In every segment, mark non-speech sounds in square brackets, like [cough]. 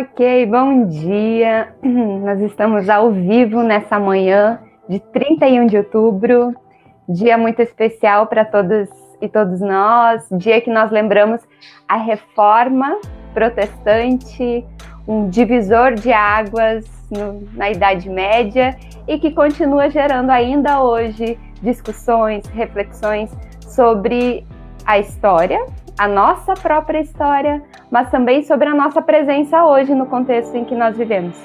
Ok, bom dia. [clears throat] Nós estamos ao vivo nessa manhã de 31 de outubro, dia muito especial para todos e todos nós, dia que nós lembramos a reforma protestante, um divisor de águas no, na Idade Média e que continua gerando ainda hoje discussões, reflexões sobre a história, a nossa própria história, mas também sobre a nossa presença hoje no contexto em que nós vivemos.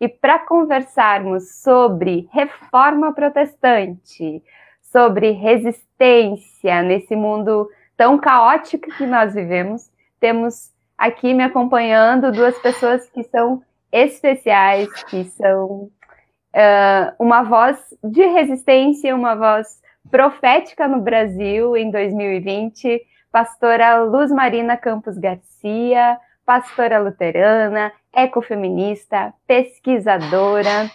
E para conversarmos sobre reforma protestante, sobre resistência nesse mundo tão caótico que nós vivemos, temos aqui me acompanhando duas pessoas que são especiais, que são uh, uma voz de resistência, uma voz profética no Brasil em 2020, pastora Luz Marina Campos Garcia, pastora luterana, ecofeminista, pesquisadora,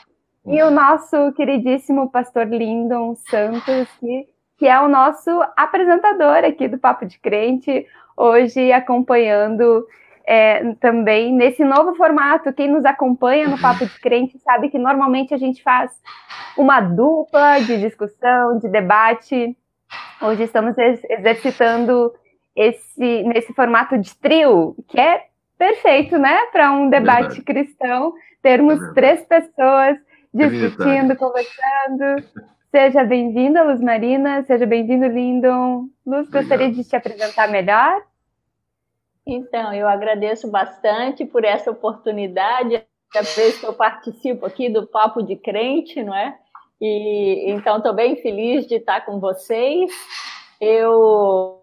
e o nosso queridíssimo pastor Lindon Santos, que, que é o nosso apresentador aqui do Papo de Crente, hoje acompanhando é, também nesse novo formato. Quem nos acompanha no Papo de Crente sabe que normalmente a gente faz uma dupla de discussão, de debate. Hoje estamos exercitando esse nesse formato de trio, que é perfeito, né, para um debate Verdade. cristão, termos Verdade. três pessoas discutindo, conversando. Seja bem-vinda, Luz Marina, seja bem-vindo, Lindon. Luz, Obrigado. gostaria de te apresentar melhor? Então, eu agradeço bastante por essa oportunidade, a vez que eu participo aqui do Papo de Crente, não é? E então estou bem feliz de estar com vocês. Eu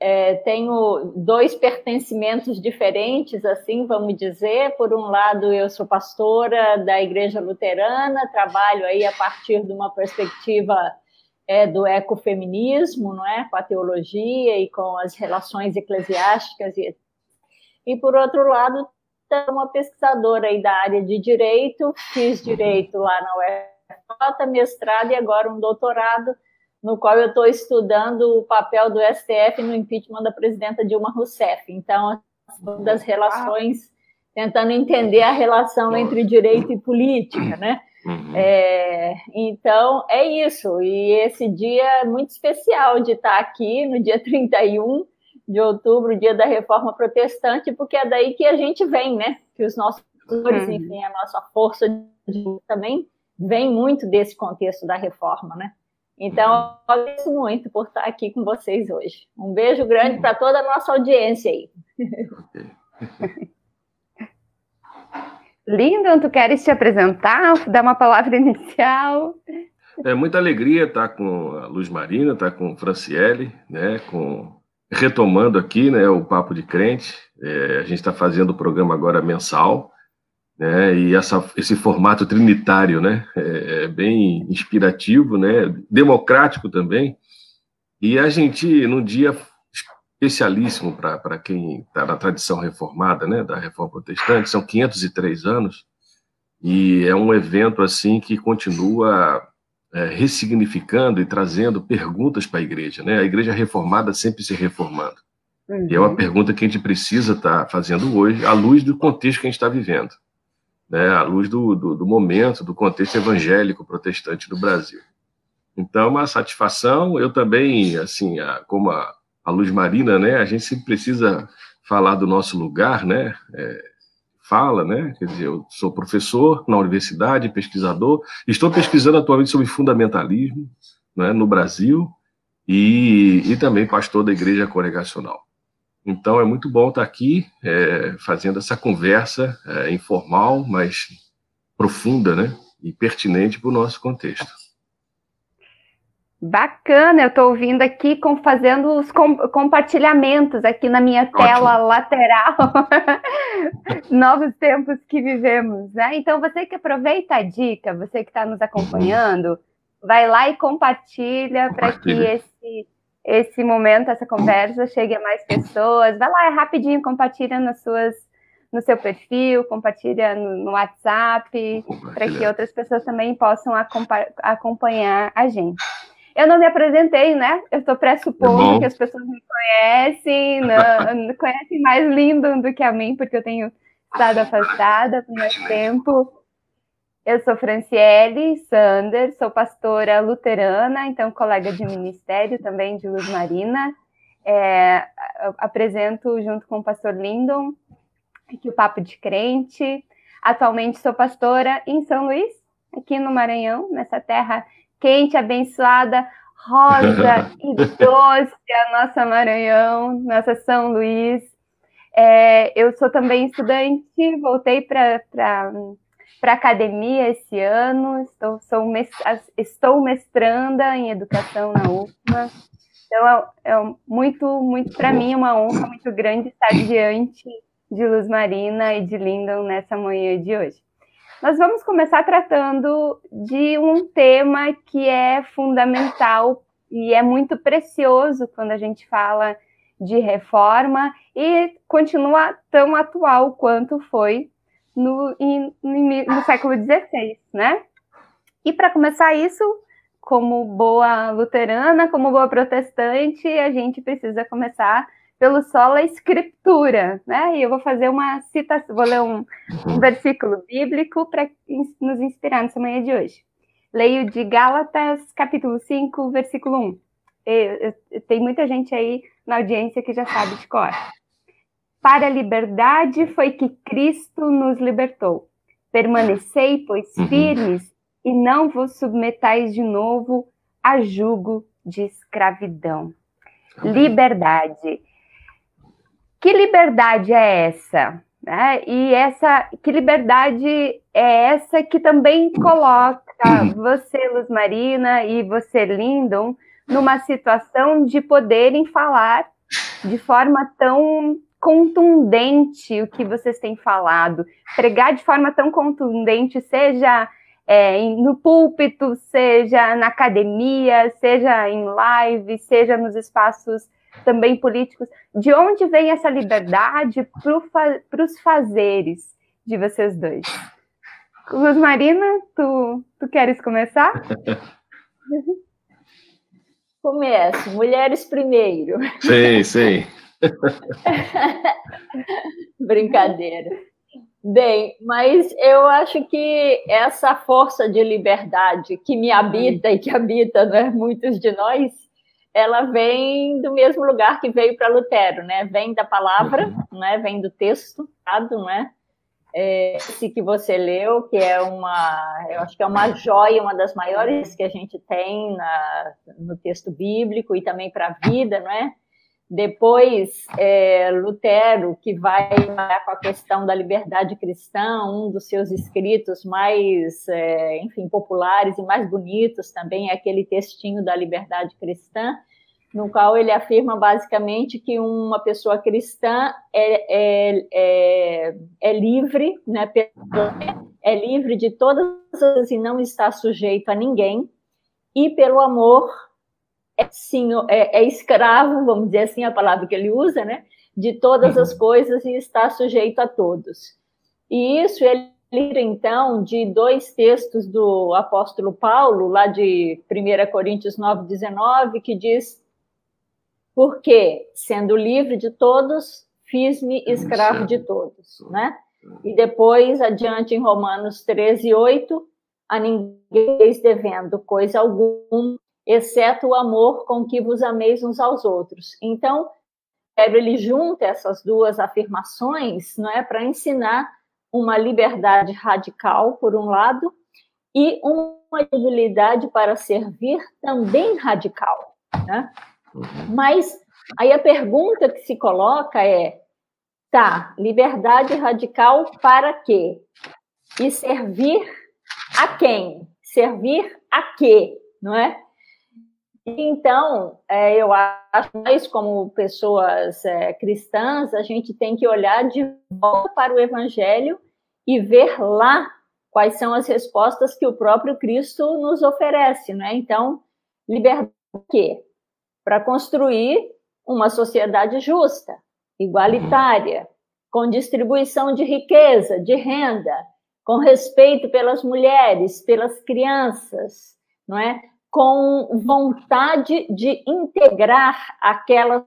é, tenho dois pertencimentos diferentes, assim, vamos dizer. Por um lado, eu sou pastora da Igreja Luterana, trabalho aí a partir de uma perspectiva é, do ecofeminismo, não é, com a teologia e com as relações eclesiásticas e e por outro lado, sou uma pesquisadora aí da área de direito, fiz direito lá na UFJ, mestrado e agora um doutorado no qual eu estou estudando o papel do STF no impeachment da presidenta Dilma Rousseff. Então, das relações, tentando entender a relação entre direito e política, né? Uhum. É, então, é isso. E esse dia é muito especial de estar aqui no dia [laughs] 31 de outubro, dia da reforma protestante, porque é daí que a gente vem, né? Que os nossos uhum. enfim, a nossa força de, também vem muito desse contexto da reforma, né? Então, eu agradeço muito por estar aqui com vocês hoje. Um beijo grande para toda a nossa audiência aí. [laughs] Lindo, tu queres te apresentar, dar uma palavra inicial? É muita alegria estar com a Luz Marina, estar com Franciele, né, com retomando aqui, né, o papo de crente. É, a gente está fazendo o programa agora mensal né? E essa, esse formato trinitário, né? É, é bem inspirativo, né? Democrático também. E a gente, num dia especialíssimo para quem está na tradição reformada, né? Da reforma protestante, são 503 anos. E é um evento assim que continua é, ressignificando e trazendo perguntas para a igreja, né? A igreja reformada sempre se reformando. Uhum. E é uma uhum. pergunta que a gente precisa estar tá fazendo hoje, à luz do contexto que a gente está vivendo né, à luz do, do, do, momento, do contexto evangélico protestante do Brasil. Então, é uma satisfação. Eu também, assim, a, como a, a Luz Marina, né, a gente sempre precisa falar do nosso lugar, né, é, fala, né, quer dizer, eu sou professor na universidade, pesquisador, estou pesquisando atualmente sobre fundamentalismo né, no Brasil e, e também pastor da Igreja Congregacional. Então é muito bom estar aqui é, fazendo essa conversa é, informal, mas profunda, né? E pertinente para o nosso contexto. Bacana, eu estou ouvindo aqui, com, fazendo os com, compartilhamentos aqui na minha tela Ótimo. lateral. [laughs] Novos tempos que vivemos, né? Então, você que aproveita a dica, você que está nos acompanhando, vai lá e compartilha, compartilha. para que esse esse momento, essa conversa chegue a mais pessoas. Vai lá, é rapidinho, compartilha nas suas, no seu perfil, compartilha no, no WhatsApp, para que outras pessoas também possam acompanhar a gente. Eu não me apresentei, né? Eu estou pressupondo que as pessoas me conhecem, não, [laughs] conhecem mais lindo do que a mim, porque eu tenho estado afastada por mais tempo. Eu sou Franciele Sanders, sou pastora luterana, então colega de ministério também de Luz Marina. É, apresento junto com o pastor Lindon aqui o Papo de Crente. Atualmente sou pastora em São Luís, aqui no Maranhão, nessa terra quente, abençoada, rosa [laughs] e doce, a nossa Maranhão, nossa São Luís. É, eu sou também estudante, voltei para para academia esse ano, estou, sou, estou mestranda em educação na UFMA. Então, é, é muito, muito para mim, uma honra muito grande estar diante de Luz Marina e de Lindon nessa manhã de hoje. Nós vamos começar tratando de um tema que é fundamental e é muito precioso quando a gente fala de reforma e continua tão atual quanto foi no, no século XVI, né? E para começar isso, como boa luterana, como boa protestante, a gente precisa começar pelo sola escritura, né? E eu vou fazer uma citação, vou ler um, um versículo bíblico para nos inspirar nessa manhã de hoje. Leio de Gálatas, capítulo 5, versículo 1. Eu, eu, tem muita gente aí na audiência que já sabe de cor. Para a liberdade foi que Cristo nos libertou. Permanecei, pois, uhum. firmes e não vos submetais de novo a jugo de escravidão. Liberdade. Que liberdade é essa? Né? E essa, que liberdade é essa que também coloca você, Luz Marina, e você, Lindon, numa situação de poderem falar de forma tão contundente o que vocês têm falado, pregar de forma tão contundente, seja é, no púlpito, seja na academia, seja em live, seja nos espaços também políticos. De onde vem essa liberdade para os fazeres de vocês dois? Luz Marina, tu, tu queres começar? [laughs] Começo. Mulheres primeiro. Sim, sim. [laughs] Brincadeira. Bem, mas eu acho que essa força de liberdade que me habita e que habita né, muitos de nós, ela vem do mesmo lugar que veio para Lutero, né? Vem da palavra, né? Vem do texto, né? É, esse que você leu, que é uma, eu acho que é uma joia, uma das maiores que a gente tem na, no texto bíblico e também para a vida, não é? Depois, é, Lutero, que vai com a questão da liberdade cristã, um dos seus escritos mais, é, enfim, populares e mais bonitos também é aquele textinho da liberdade cristã, no qual ele afirma basicamente que uma pessoa cristã é, é, é, é livre, né, é livre de todas as e não está sujeito a ninguém, e pelo amor é, sim, é, é, escravo, vamos dizer assim, a palavra que ele usa, né? De todas as uhum. coisas e está sujeito a todos. E isso ele lira, então, de dois textos do apóstolo Paulo, lá de 1 Coríntios 9, 19, que diz: Porque, sendo livre de todos, fiz-me escravo de todos, né? E depois, adiante em Romanos 13, 8, a ninguém devendo coisa alguma, exceto o amor com que vos ameis uns aos outros. Então, ele junta essas duas afirmações, não é, para ensinar uma liberdade radical por um lado e uma habilidade para servir também radical, né? Uhum. Mas aí a pergunta que se coloca é: tá, liberdade radical para quê? E servir a quem? Servir a quê, não é? Então, é, eu acho que nós, como pessoas é, cristãs, a gente tem que olhar de volta para o Evangelho e ver lá quais são as respostas que o próprio Cristo nos oferece, né? Então, liberdade quê? Para construir uma sociedade justa, igualitária, com distribuição de riqueza, de renda, com respeito pelas mulheres, pelas crianças, não é? Com vontade de integrar aquelas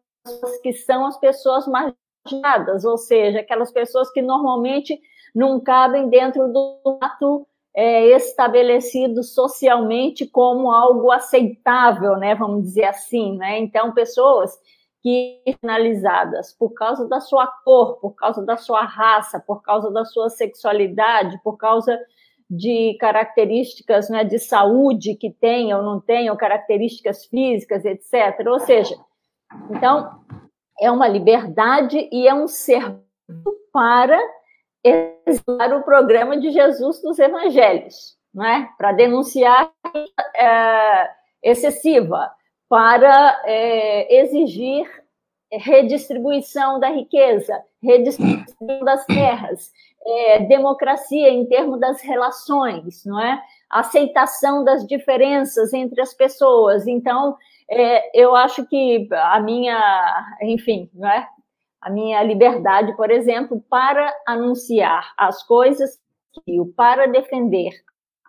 que são as pessoas marginadas, ou seja, aquelas pessoas que normalmente não cabem dentro do ato é, estabelecido socialmente como algo aceitável, né? Vamos dizer assim, né? Então, pessoas que finalizadas por causa da sua cor, por causa da sua raça, por causa da sua sexualidade, por causa de características né, de saúde que tenham ou não tenham, características físicas, etc. Ou seja, então, é uma liberdade e é um serviço para executar o programa de Jesus dos evangelhos, é? para denunciar é, excessiva, para é, exigir redistribuição da riqueza, redistribuição das terras, é, democracia em termos das relações, não é? Aceitação das diferenças entre as pessoas. Então, é, eu acho que a minha, enfim, não é? A minha liberdade, por exemplo, para anunciar as coisas que eu, para defender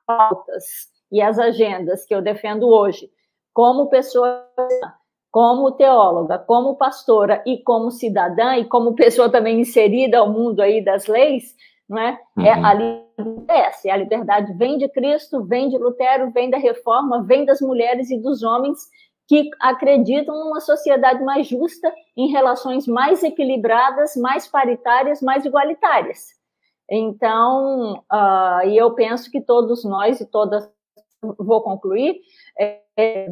pautas e as agendas que eu defendo hoje, como pessoa, como teóloga, como pastora e como cidadã e como [laughs] pessoa também inserida ao mundo aí das leis, não é? é uhum. É a liberdade, a liberdade vem de Cristo, vem de Lutero, vem da Reforma, vem das mulheres e dos homens que acreditam numa sociedade mais justa, em relações mais equilibradas, mais paritárias, mais igualitárias. Então, uh, e eu penso que todos nós e todas, vou concluir, é, é,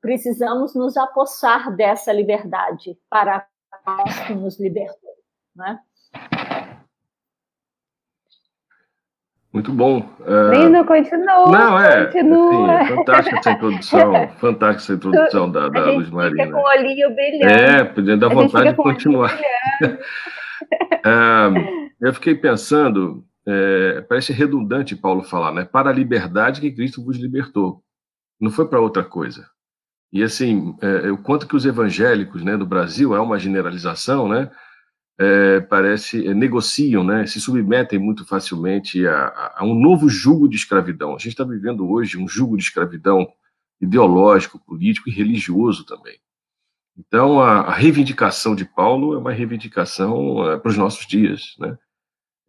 precisamos nos apossar dessa liberdade para nós que nos libertou, né? Muito bom. Uh... continua. Não, é. Continua. Assim, fantástica essa introdução. [laughs] fantástica essa introdução da, da Luz Marina. Fica com o olhinho brilhando. É, podia dar vontade de continuar. uh, [laughs] eu fiquei pensando, é, parece redundante Paulo falar, né? Para a liberdade que Cristo vos libertou. Não foi para outra coisa. E assim, é, o quanto que os evangélicos né, do Brasil, é uma generalização, né? é, parece, é, negociam, né, se submetem muito facilmente a, a, um novo jugo de escravidão. A gente está vivendo hoje um jugo de escravidão ideológico, político e religioso também. Então, a, a reivindicação de Paulo é uma reivindicação é, para os nossos dias. Né?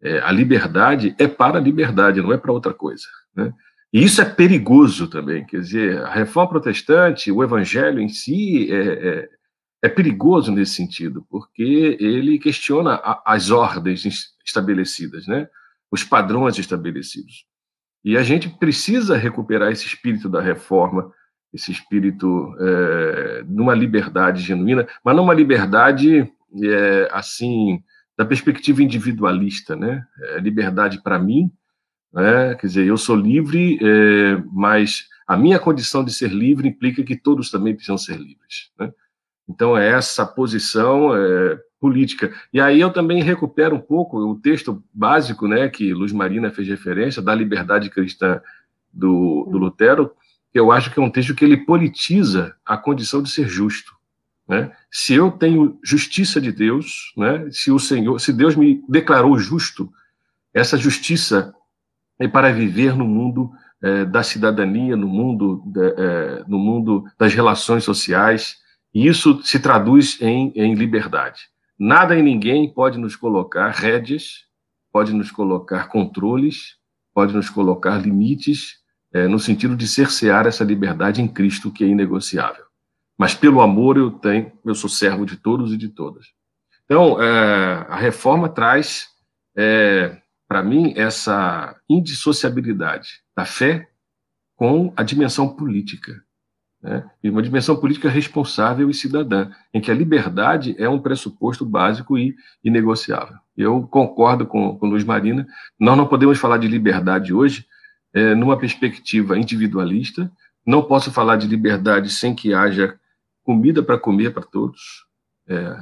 É, a liberdade é para a liberdade, não é para outra coisa. Né? E isso é perigoso também, quer dizer, a reforma protestante, o evangelho em si, é, é é perigoso nesse sentido, porque ele questiona a, as ordens estabelecidas, né? os padrões estabelecidos. E a gente precisa recuperar esse espírito da reforma, esse espírito é, numa liberdade genuína, mas não uma liberdade é, assim da perspectiva individualista, né? É liberdade para mim, né? Quer dizer, eu sou livre, é, mas a minha condição de ser livre implica que todos também precisam ser livres, né? Então, é essa posição é, política. E aí eu também recupero um pouco o texto básico né, que Luz Marina fez referência, da liberdade cristã do, do Lutero, que eu acho que é um texto que ele politiza a condição de ser justo. Né? Se eu tenho justiça de Deus, né, se o Senhor, se Deus me declarou justo, essa justiça é para viver no mundo é, da cidadania, no mundo, é, no mundo das relações sociais, e isso se traduz em, em liberdade. Nada e ninguém pode nos colocar rédeas, pode nos colocar controles, pode nos colocar limites, é, no sentido de cercear essa liberdade em Cristo que é inegociável. Mas pelo amor eu tenho, eu sou servo de todos e de todas. Então, a reforma traz, para mim, essa indissociabilidade da fé com a dimensão política né, e uma dimensão política responsável e cidadã, em que a liberdade é um pressuposto básico e inegociável. Eu concordo com, com Luiz Marina, nós não podemos falar de liberdade hoje é, numa perspectiva individualista, não posso falar de liberdade sem que haja comida para comer para todos, é,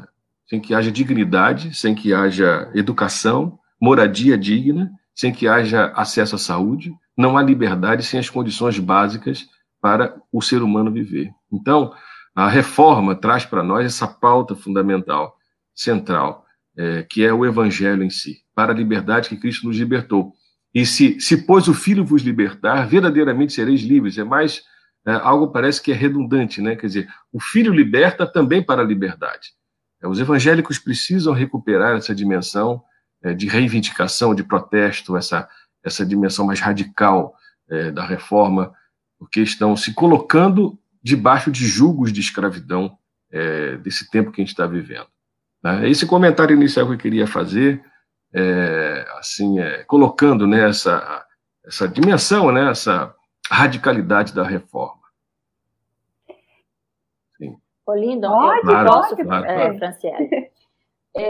sem que haja dignidade, sem que haja educação, moradia digna, sem que haja acesso à saúde, não há liberdade sem as condições básicas para o ser humano viver. Então, a reforma traz para nós essa pauta fundamental, central. é, que é o Evangelho em si, para a liberdade que Cristo nos libertou. E se, se pois o Filho vos libertar, verdadeiramente sereis livres. É mais é, algo parece que é redundante, né? Quer dizer, o Filho liberta também para a liberdade. É, os evangélicos precisam recuperar essa dimensão de reivindicação, de protesto, essa, essa dimensão mais radical é, da reforma, porque estão se colocando debaixo de julgos de escravidão é, desse tempo que a gente está vivendo. Né? Esse comentário inicial que eu queria fazer, é, assim, é, colocando né, essa, essa dimensão, né, essa radicalidade da reforma. Sim. Olinda, eu claro, posso, claro, é, claro. É, [laughs]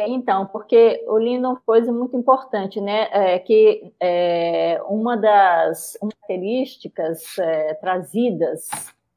então, porque o Lindo é uma coisa muito importante, né? É, que é, uma das características é, trazidas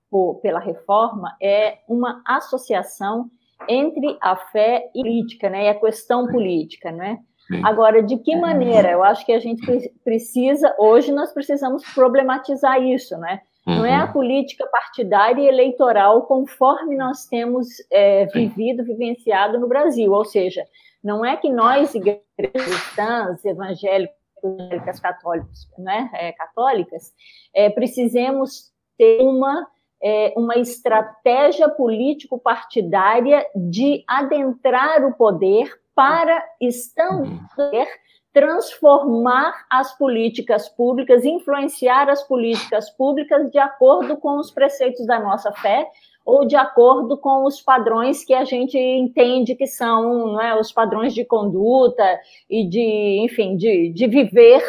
por, pela reforma é uma associação entre a fé e a política, né? E a questão política, né? Agora, de que maneira? Eu acho que a gente precisa, hoje nós precisamos problematizar isso, né? Não é a uhum. política partidária e eleitoral conforme nós temos é, vivido, vivenciado no Brasil. Ou seja, não é que nós, igrejas cristãs, evangélicas, católicos, né, é, católicas, é, precisemos ter uma, é, uma estratégia político-partidária de adentrar o poder para, estando no uhum. poder, transformar as políticas públicas, influenciar as políticas públicas de acordo com os preceitos da nossa fé ou de acordo com os padrões que a gente entende que são é, os padrões de conduta e de, enfim, de, de viver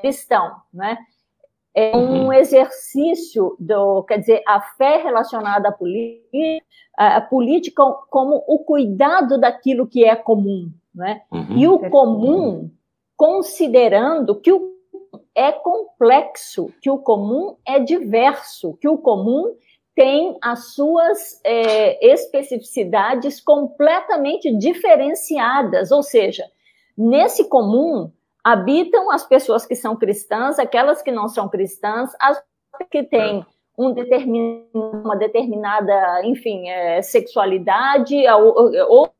cristão, né? É um uhum. exercício do, quer dizer, a fé relacionada à política, a política como o cuidado daquilo que é comum, né? Uhum. E o comum, considerando que o é complexo, que o comum é diverso, que o comum tem as suas é, especificidades completamente diferenciadas, ou seja, nesse comum habitam as pessoas que são cristãs, aquelas que não são cristãs, as que têm um determin, uma determinada, enfim, é, sexualidade, ou, ou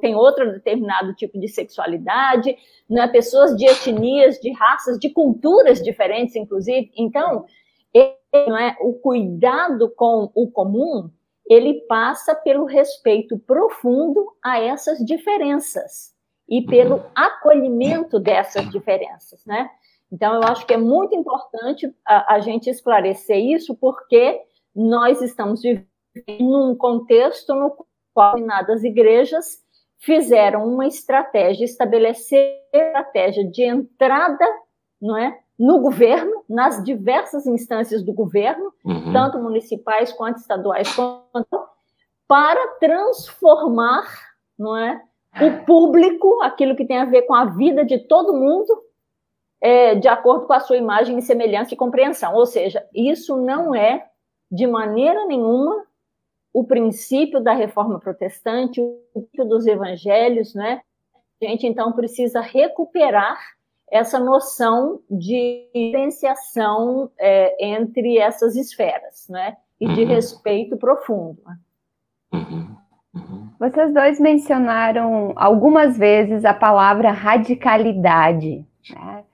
tem outro determinado tipo de sexualidade, né? pessoas de etnias, de raças, de culturas diferentes, inclusive. Então, ele, é, o cuidado com o comum, ele passa pelo respeito profundo a essas diferenças e pelo acolhimento dessas diferenças, né? Então, eu acho que é muito importante a, a gente esclarecer isso, porque nós estamos vivendo num contexto no qual determinadas igrejas fizeram uma estratégia, estabelecer estratégia de entrada, não é, no governo, nas diversas instâncias do governo, uhum. tanto municipais quanto estaduais, quanto, para transformar, não é, o público, aquilo que tem a ver com a vida de todo mundo, é, de acordo com a sua imagem e semelhança e compreensão. Ou seja, isso não é de maneira nenhuma o princípio da reforma protestante, o princípio dos evangelhos, né? A gente então precisa recuperar essa noção de diferenciação é, entre essas esferas, né? E de uhum. respeito profundo. Uhum. Uhum. Vocês dois mencionaram algumas vezes a palavra radicalidade. Né?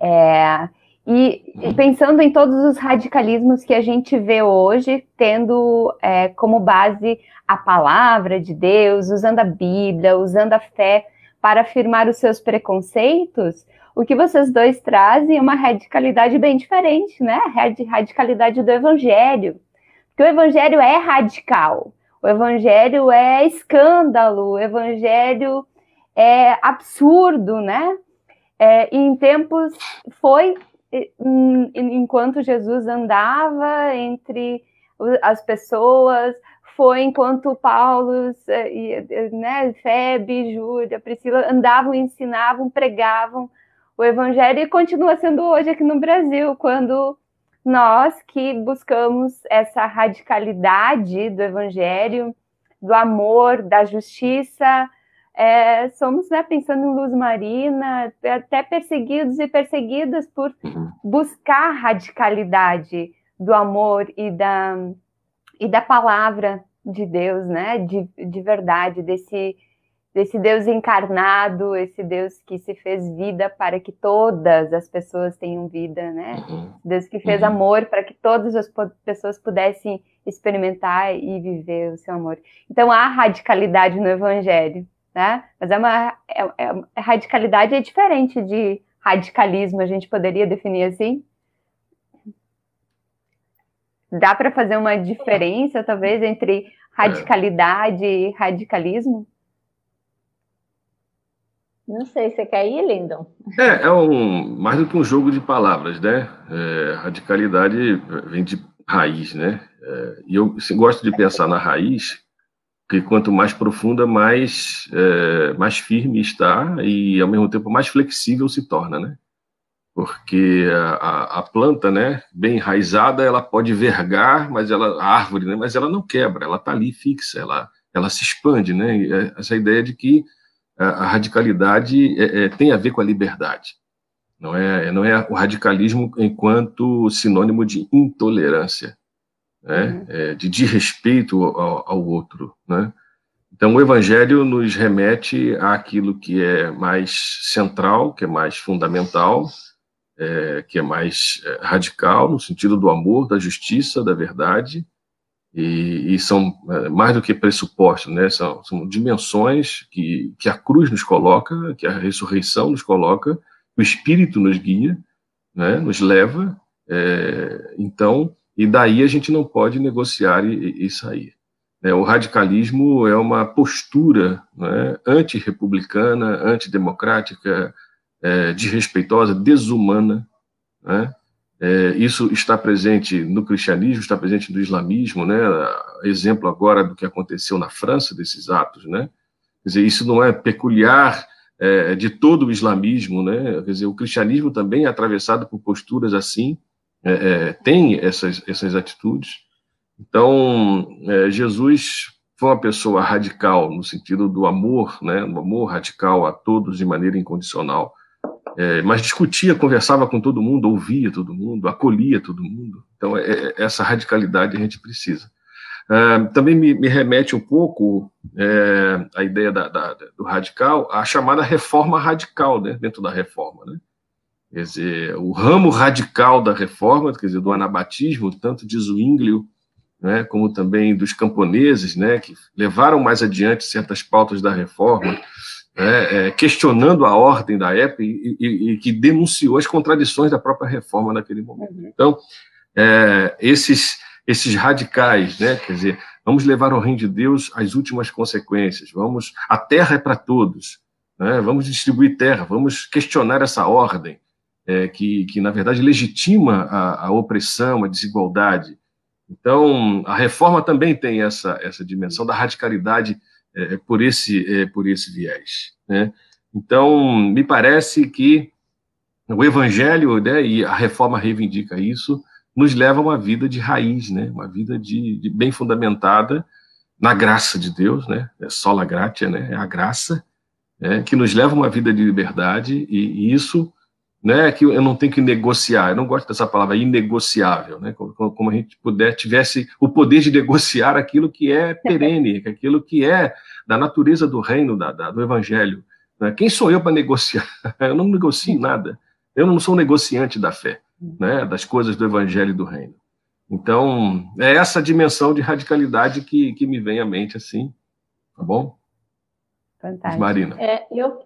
É, e, pensando em todos os radicalismos que a gente vê hoje, tendo é, como base a palavra de Deus, usando a Bíblia, usando a fé para afirmar os seus preconceitos, o que vocês dois trazem é uma radicalidade bem diferente, né? A radicalidade do Evangelho. Porque o Evangelho é radical, o Evangelho é escândalo, o Evangelho é absurdo, né? É, em tempos foi enquanto Jesus andava entre as pessoas, foi enquanto Paulo, eh, né, Febe, Júlia, Priscila andavam, ensinavam, pregavam o evangelho e continua sendo hoje aqui no Brasil, quando nós que buscamos essa radicalidade do evangelho, do amor, da justiça, é, somos, né, pensando em luz marina, até perseguidos e perseguidas por uhum. buscar radicalidade do amor e da, e da palavra de Deus, né, de, de verdade, desse, desse Deus encarnado, esse Deus que se fez vida para que todas as pessoas tenham vida, né? Uhum. Deus que fez uhum. amor para que todas as pessoas pudessem experimentar e viver o seu amor. Então há radicalidade no Evangelho, né? Mas é uma é, é, radicalidade é diferente de radicalismo, a gente poderia definir assim? Dá para fazer uma diferença, talvez, entre radicalidade e radicalismo? Não sei, você quer ir, Lindon? É, é um, mais do que um jogo de palavras, né? É, radicalidade vem de raiz, né? É, e eu gosto de pensar na raiz, que quanto mais profunda, mais, é, mais firme está e, ao mesmo tempo, mais flexível se torna, né? Porque a, a, planta, né, bem enraizada, ela pode vergar, mas ela, a árvore, né, mas ela não quebra, ela está ali fixa, ela, ela se expande, né? É essa ideia de que a radicalidade é, é, tem a ver com a liberdade. Não é, não é o radicalismo enquanto sinônimo de intolerância, né? Uhum. É, de desrespeito ao, ao, outro. Né? Então, o Evangelho nos remete àquilo que é mais central, que é mais fundamental, é, que é mais é, radical, no sentido do amor, da justiça, da verdade, e, e, são é, mais do que pressupostos, né? São, são, dimensões que, que a cruz nos coloca, que a ressurreição nos coloca, o Espírito nos guia, né? Nos leva. É, então, e daí a gente não pode negociar e, e sair. É, o radicalismo é uma postura né, antirrepublicana, antidemocrática, é, desrespeitosa, desumana, né? É, isso está presente no cristianismo, está presente no islamismo, né? Exemplo agora do que aconteceu na França desses atos, né? Quer dizer, isso não é peculiar é, de todo o islamismo, né? Quer dizer, o cristianismo também é atravessado por posturas assim, é, é tem essas essas atitudes. Então, é, Jesus foi uma pessoa radical no sentido do amor, né? Do amor radical a todos de maneira incondicional é, mas discutia, conversava com todo mundo, ouvia todo mundo, acolhia todo mundo. Então, é, é essa radicalidade a gente precisa. É, também me, me, remete um pouco a ideia da, da, do radical, a chamada reforma radical, né, dentro da reforma. Né? Quer dizer, o ramo radical da reforma, quer dizer, do anabatismo, tanto de Zwinglio, né, como também dos camponeses, né, que levaram mais adiante certas pautas da reforma, é, é, questionando a ordem da época e, e, e, que denunciou as contradições da própria reforma naquele momento. Uhum. Então, é, esses, esses radicais, né, quer dizer, vamos levar ao reino de Deus as últimas consequências, vamos, a terra é para todos, né, vamos distribuir terra, vamos questionar essa ordem é, que, que, na verdade, legitima a, a opressão, a desigualdade. Então, a reforma também tem essa, essa dimensão da radicalidade é, por, esse, é, por esse viés. Né? Então, me parece que o Evangelho né, e a reforma reivindica isso, nos leva a uma vida de raiz, né, uma vida de, de bem fundamentada na graça de Deus, né, é sola gratia, né, é a graça, né, que nos leva a uma vida de liberdade, e, e isso né, que eu não tenho que negociar, eu não gosto dessa palavra inegociável, né, como, como, a gente puder, tivesse o poder de [laughs] negociar aquilo que é perene, aquilo que é da natureza do reino, da, da do evangelho. Né? Quem sou eu para negociar? [laughs] Eu não negocio nada, eu não sou um negociante da fé, né, das coisas do evangelho e do reino. Então, é essa dimensão de radicalidade que, que me vem à mente, assim, tá bom? Fantástico. Marina. É, eu,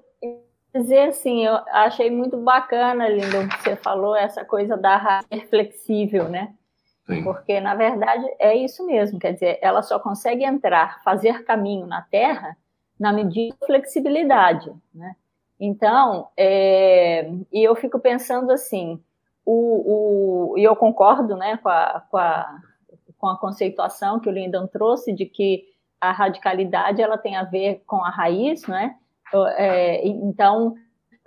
dizer assim, eu achei muito bacana, Lindo, que você falou, essa coisa da raça flexível, né? Sim. Porque, na verdade, é isso mesmo, quer dizer, ela só consegue entrar, fazer caminho na Terra na medida de flexibilidade, né? Então, é, e eu fico pensando assim, o, o, e eu concordo né, com, a, com, a, com a conceituação que o Lindon trouxe de que a radicalidade ela tem a ver com a raiz, né? É, então,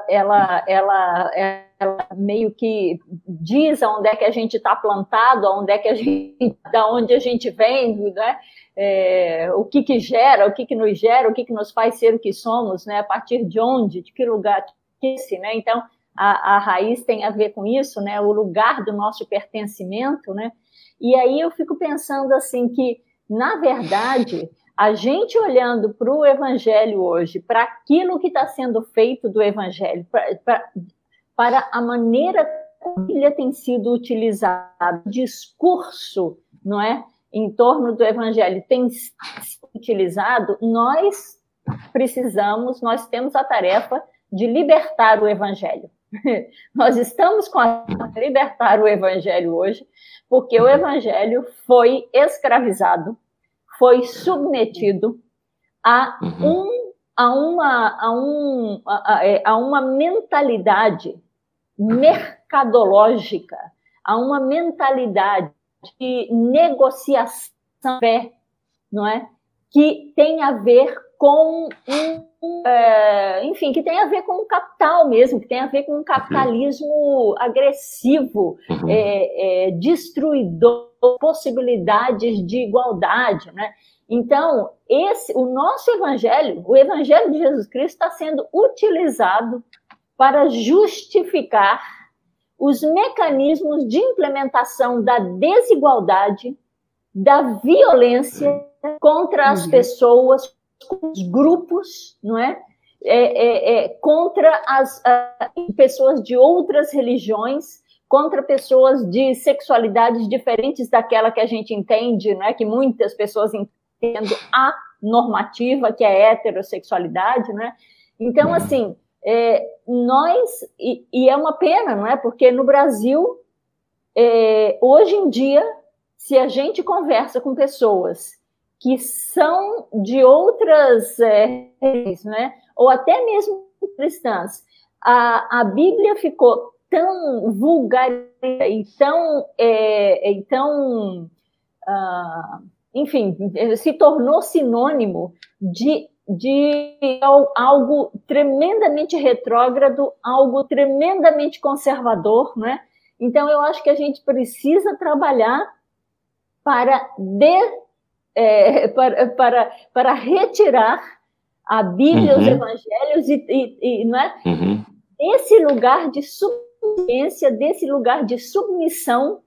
ela, ela, ela meio que diz aonde é que a gente está plantado, aonde é que a gente, [laughs] da onde a gente vem, né? É, o que que gera, o que que nos gera, o que que nos faz ser o que somos, né? A partir de onde, de que lugar, que esse, né? Então a, a raiz tem a ver com isso, né? O lugar do nosso pertencimento, né? E aí eu fico pensando assim que na verdade A gente olhando para o Evangelho hoje, para aquilo que está sendo feito do Evangelho, para a maneira como ele tem sido utilizado, o discurso, não é, em torno do Evangelho tem sido utilizado, nós precisamos, nós temos a tarefa de libertar o Evangelho. [laughs] Nós estamos com a libertar o Evangelho hoje, porque o Evangelho foi escravizado, foi submetido a uhum. um a uma a um a, a é, uma mentalidade mercadológica, a uma mentalidade de negociação, não é? Que tem a ver com um, é, enfim, que tem a ver com o capital mesmo, que tem a ver com um capitalismo agressivo, uhum. é, é, destruidor, possibilidades de igualdade, né? Então, esse, o nosso evangelho, o evangelho de Jesus Cristo está sendo utilizado para justificar os mecanismos de implementação da desigualdade, da violência contra as uhum. pessoas, grupos, não é? É, é, é, contra as pessoas de outras religiões, contra pessoas de sexualidades diferentes daquela que a gente entende, não é? que muitas pessoas entendem a normativa, que é a heterossexualidade. Não é? Então, assim, é, nós, e, e, é uma pena, não é? Porque no Brasil, é, hoje em dia, se a gente conversa com pessoas que são de outras é, né? ou até mesmo cristãs, a, a Bíblia ficou tão vulgar e tão, é, e tão uh, enfim, se tornou sinônimo de, de algo tremendamente retrógrado, algo tremendamente conservador, né? Então, eu acho que a gente precisa trabalhar para de, é, para, para, para retirar a Bíblia, uhum. os Evangelhos e, e, e não é? Uhum. esse lugar de submissão, desse lugar de submissão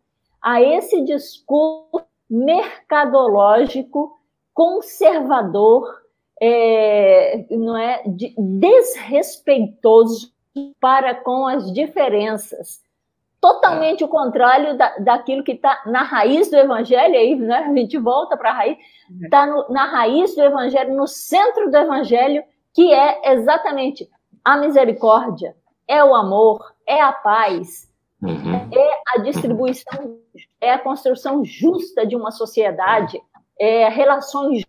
a esse discurso mercadológico conservador, é, não é, de, desrespeitoso para com as diferenças totalmente o contrário da, daquilo que está na raiz do evangelho, aí né, a gente volta para a raiz, está na raiz do evangelho, no centro do evangelho, que é exatamente a misericórdia, é o amor, é a paz, uhum. é a distribuição, é a construção justa de uma sociedade, é relações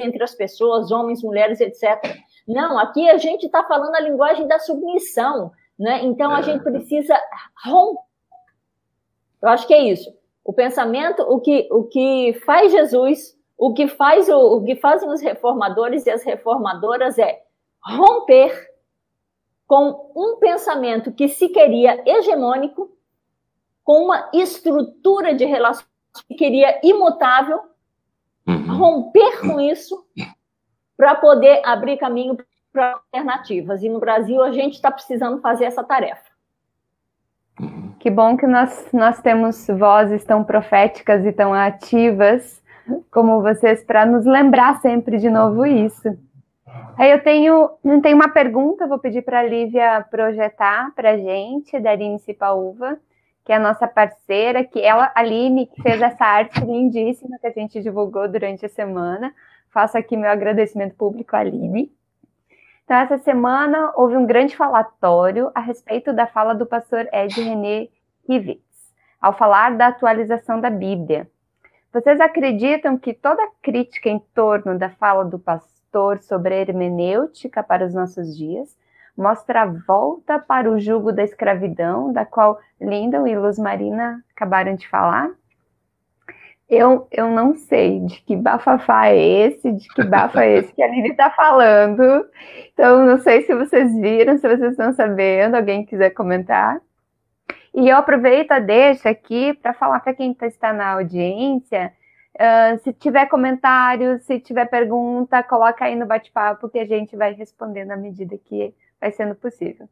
entre as pessoas, homens, mulheres, etc. Não, aqui a gente está falando a linguagem da submissão, né? Então a é. gente precisa romper. Eu acho que é isso. O pensamento, o que, o que faz Jesus, o que faz o, o que fazem os reformadores e as reformadoras é romper com um pensamento que se queria hegemônico, com uma estrutura de relações que queria imutável, uhum. romper com isso para poder abrir caminho para alternativas. E no Brasil a gente está precisando fazer essa tarefa. Que bom que nós, nós temos vozes tão proféticas e tão ativas como vocês para nos lembrar sempre de novo isso. Aí eu tenho, tenho uma pergunta, vou pedir para a Lívia projetar para a gente, da Aline Cipaúva, que é a nossa parceira, que ela, a Aline, que fez essa arte lindíssima que a gente divulgou durante a semana. Faço aqui meu agradecimento público à Aline. Então, essa semana houve um grande falatório a respeito da fala do pastor Ed René Kivitz, ao falar da atualização da Bíblia. Vocês acreditam que toda crítica em torno da fala do pastor sobre a hermenêutica para os nossos dias mostra a volta para o jugo da escravidão, da qual Lindon e Luz Marina acabaram de falar? Eu, eu não sei de que bafafá é esse, de que bafa é esse que a Lili está falando. Então, não sei se vocês viram, se vocês estão sabendo, alguém quiser comentar. E eu aproveito a deixa aqui para falar para quem tá, está na audiência, uh, se tiver comentários, se tiver pergunta, coloca aí no bate-papo que a gente vai respondendo à medida que vai sendo possível.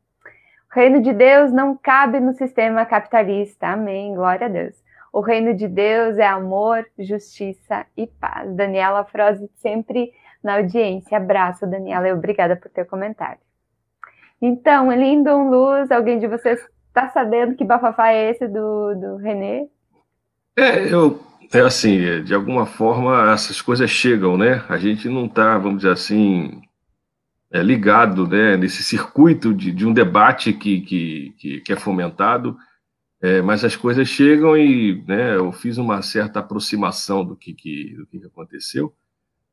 O reino de Deus não cabe no sistema capitalista. Amém. Glória a Deus. O reino de Deus é amor, justiça e paz. Daniela Froze sempre na audiência. Abraço, Daniela, e obrigada por ter comentário. Então, Lindon Luz, alguém de vocês está sabendo que bafafá é esse do, do Renê? É, eu, é assim, de alguma forma essas coisas chegam, né? A gente não está, vamos dizer assim, é, ligado né, nesse circuito de, de um debate que, que, que, que é fomentado, é, mas as coisas chegam e né, eu fiz uma certa aproximação do que, que, do que aconteceu.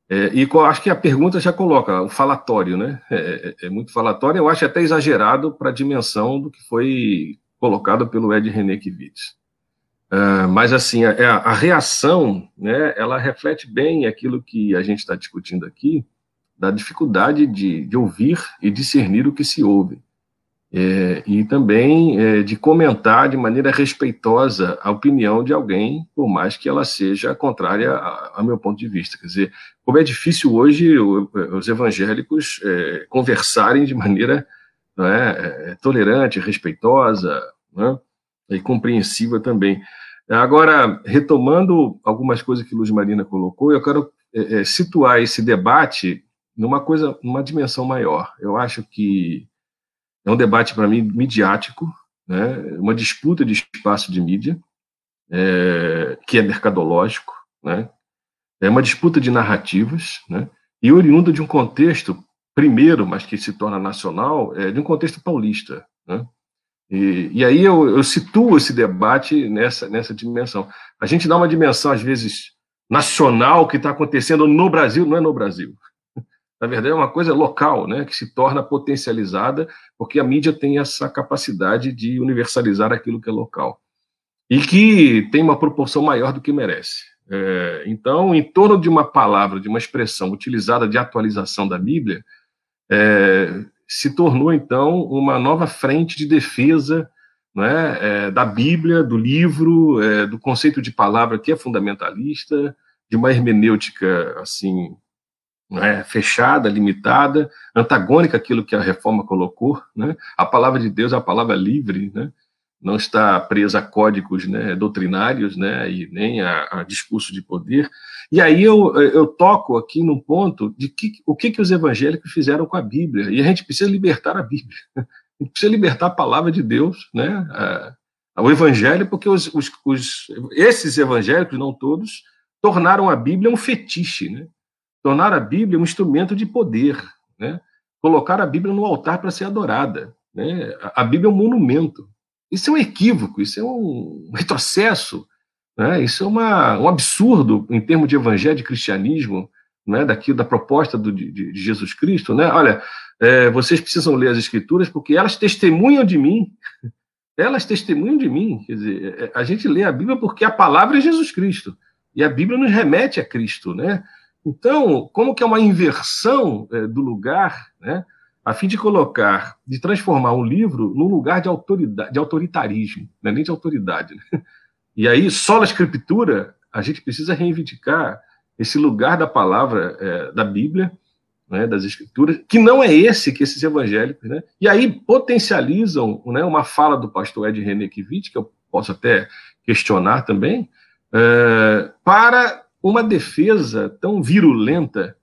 É, e acho que a pergunta já coloca o falatório, né? É, é, é muito falatório, eu acho até exagerado para a dimensão do que foi colocado pelo Ed René Kivitz. Uh, mas assim, a, a, reação, né, ela reflete bem aquilo que a gente está discutindo aqui, da dificuldade de, de, ouvir e discernir o que se ouve. É, e também é, de comentar de maneira respeitosa a opinião de alguém, por mais que ela seja contrária ao meu ponto de vista. Quer dizer, como é difícil hoje os evangélicos é, conversarem de maneira é, é, tolerante, respeitosa né, e compreensiva também. Agora, retomando algumas coisas que Luz Marina colocou, eu quero é, situar esse debate numa coisa, numa dimensão maior. Eu acho que é um debate, para mim, midiático, né? uma disputa de espaço de mídia, é, que é mercadológico, né? é uma disputa de narrativas, né? e oriunda de um contexto, primeiro, mas que se torna nacional, é, de um contexto paulista. Né? E, e, aí eu, eu, situo esse debate nessa, nessa dimensão. A gente dá uma dimensão, às vezes, nacional que está acontecendo no Brasil, não é no Brasil na verdade, é uma coisa local, né, que se torna potencializada, porque a mídia tem essa capacidade de universalizar aquilo que é local. E que tem uma proporção maior do que merece. É, então, em torno de uma palavra, de uma expressão utilizada de atualização da Bíblia, é, se tornou, então, uma nova frente de defesa né, é, da Bíblia, do livro, é, do conceito de palavra que é fundamentalista, de uma hermenêutica, assim, né, fechada, limitada, antagônica àquilo que a reforma colocou. Né? A palavra de Deus é a palavra livre, né? não está presa a códigos né, doutrinários né, e nem a, a, discurso de poder. E aí eu, eu toco aqui num ponto de que, o que, que os evangélicos fizeram com a Bíblia. E a gente precisa libertar a Bíblia. [laughs] A gente precisa libertar a palavra de Deus, né, o evangelho, porque os, os, os, esses evangélicos, não todos, tornaram a Bíblia um fetiche, né? Tornar a Bíblia um instrumento de poder, né? colocar a Bíblia no altar para ser adorada. Né? A Bíblia é um monumento. Isso é um equívoco, isso é um retrocesso, né? isso é uma, um absurdo em termos de evangelho, de cristianismo, né? Da proposta do, de, de, Jesus Cristo. Né? Olha, é, vocês precisam ler as Escrituras porque elas testemunham de mim. [laughs] Elas testemunham de mim. Quer dizer, é, a gente lê a Bíblia porque a palavra é Jesus Cristo. E a Bíblia nos remete a Cristo, né? Então, como que é uma inversão é, do lugar, né, a fim de colocar, de transformar um livro num lugar de, autoridade, de autoritarismo, né, nem de autoridade. Né? E aí, só na escritura, a gente precisa reivindicar esse lugar da palavra é, da Bíblia, né, das escrituras, que não é esse que esses evangélicos, né, e aí potencializam né, uma fala do pastor Ed René Kivitz, que eu posso até questionar também, é, para uma defesa tão virulenta,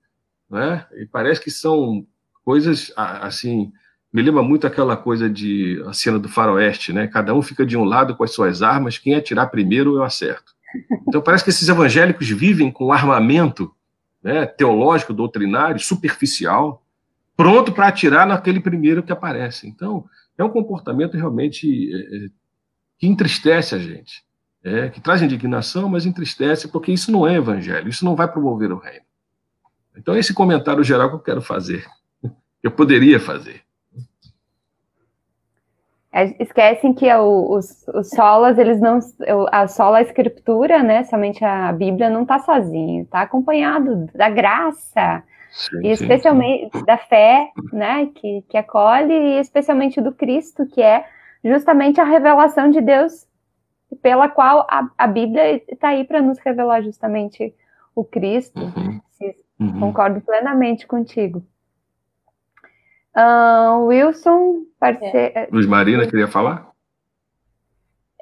né? E parece que são coisas assim. Me lembra muito aquela coisa de a cena do faroeste, né? Cada um fica de um lado com as suas armas, quem atirar primeiro eu acerto. Então parece que esses evangélicos vivem com armamento né, teológico, doutrinário, superficial, pronto para atirar naquele primeiro que aparece. Então é um comportamento realmente é, que entristece a gente é, que traz indignação, mas entristece, porque isso não é evangelho, isso não vai promover o reino. Então, esse comentário geral que eu quero fazer, [laughs] eu poderia fazer. É, esquecem que os, os solas, eles não. A sola a escritura, né? Somente a Bíblia não está sozinho, está acompanhado da graça. Sim, e especialmente sim. da fé, né, que, que acolhe, e especialmente do Cristo, que é justamente a revelação de Deus pela qual a, a Bíblia está aí para nos revelar justamente o Cristo. Uhum. Uhum. Concordo plenamente contigo. Uh, Wilson, parceiro. É. Luz Marina, queria falar?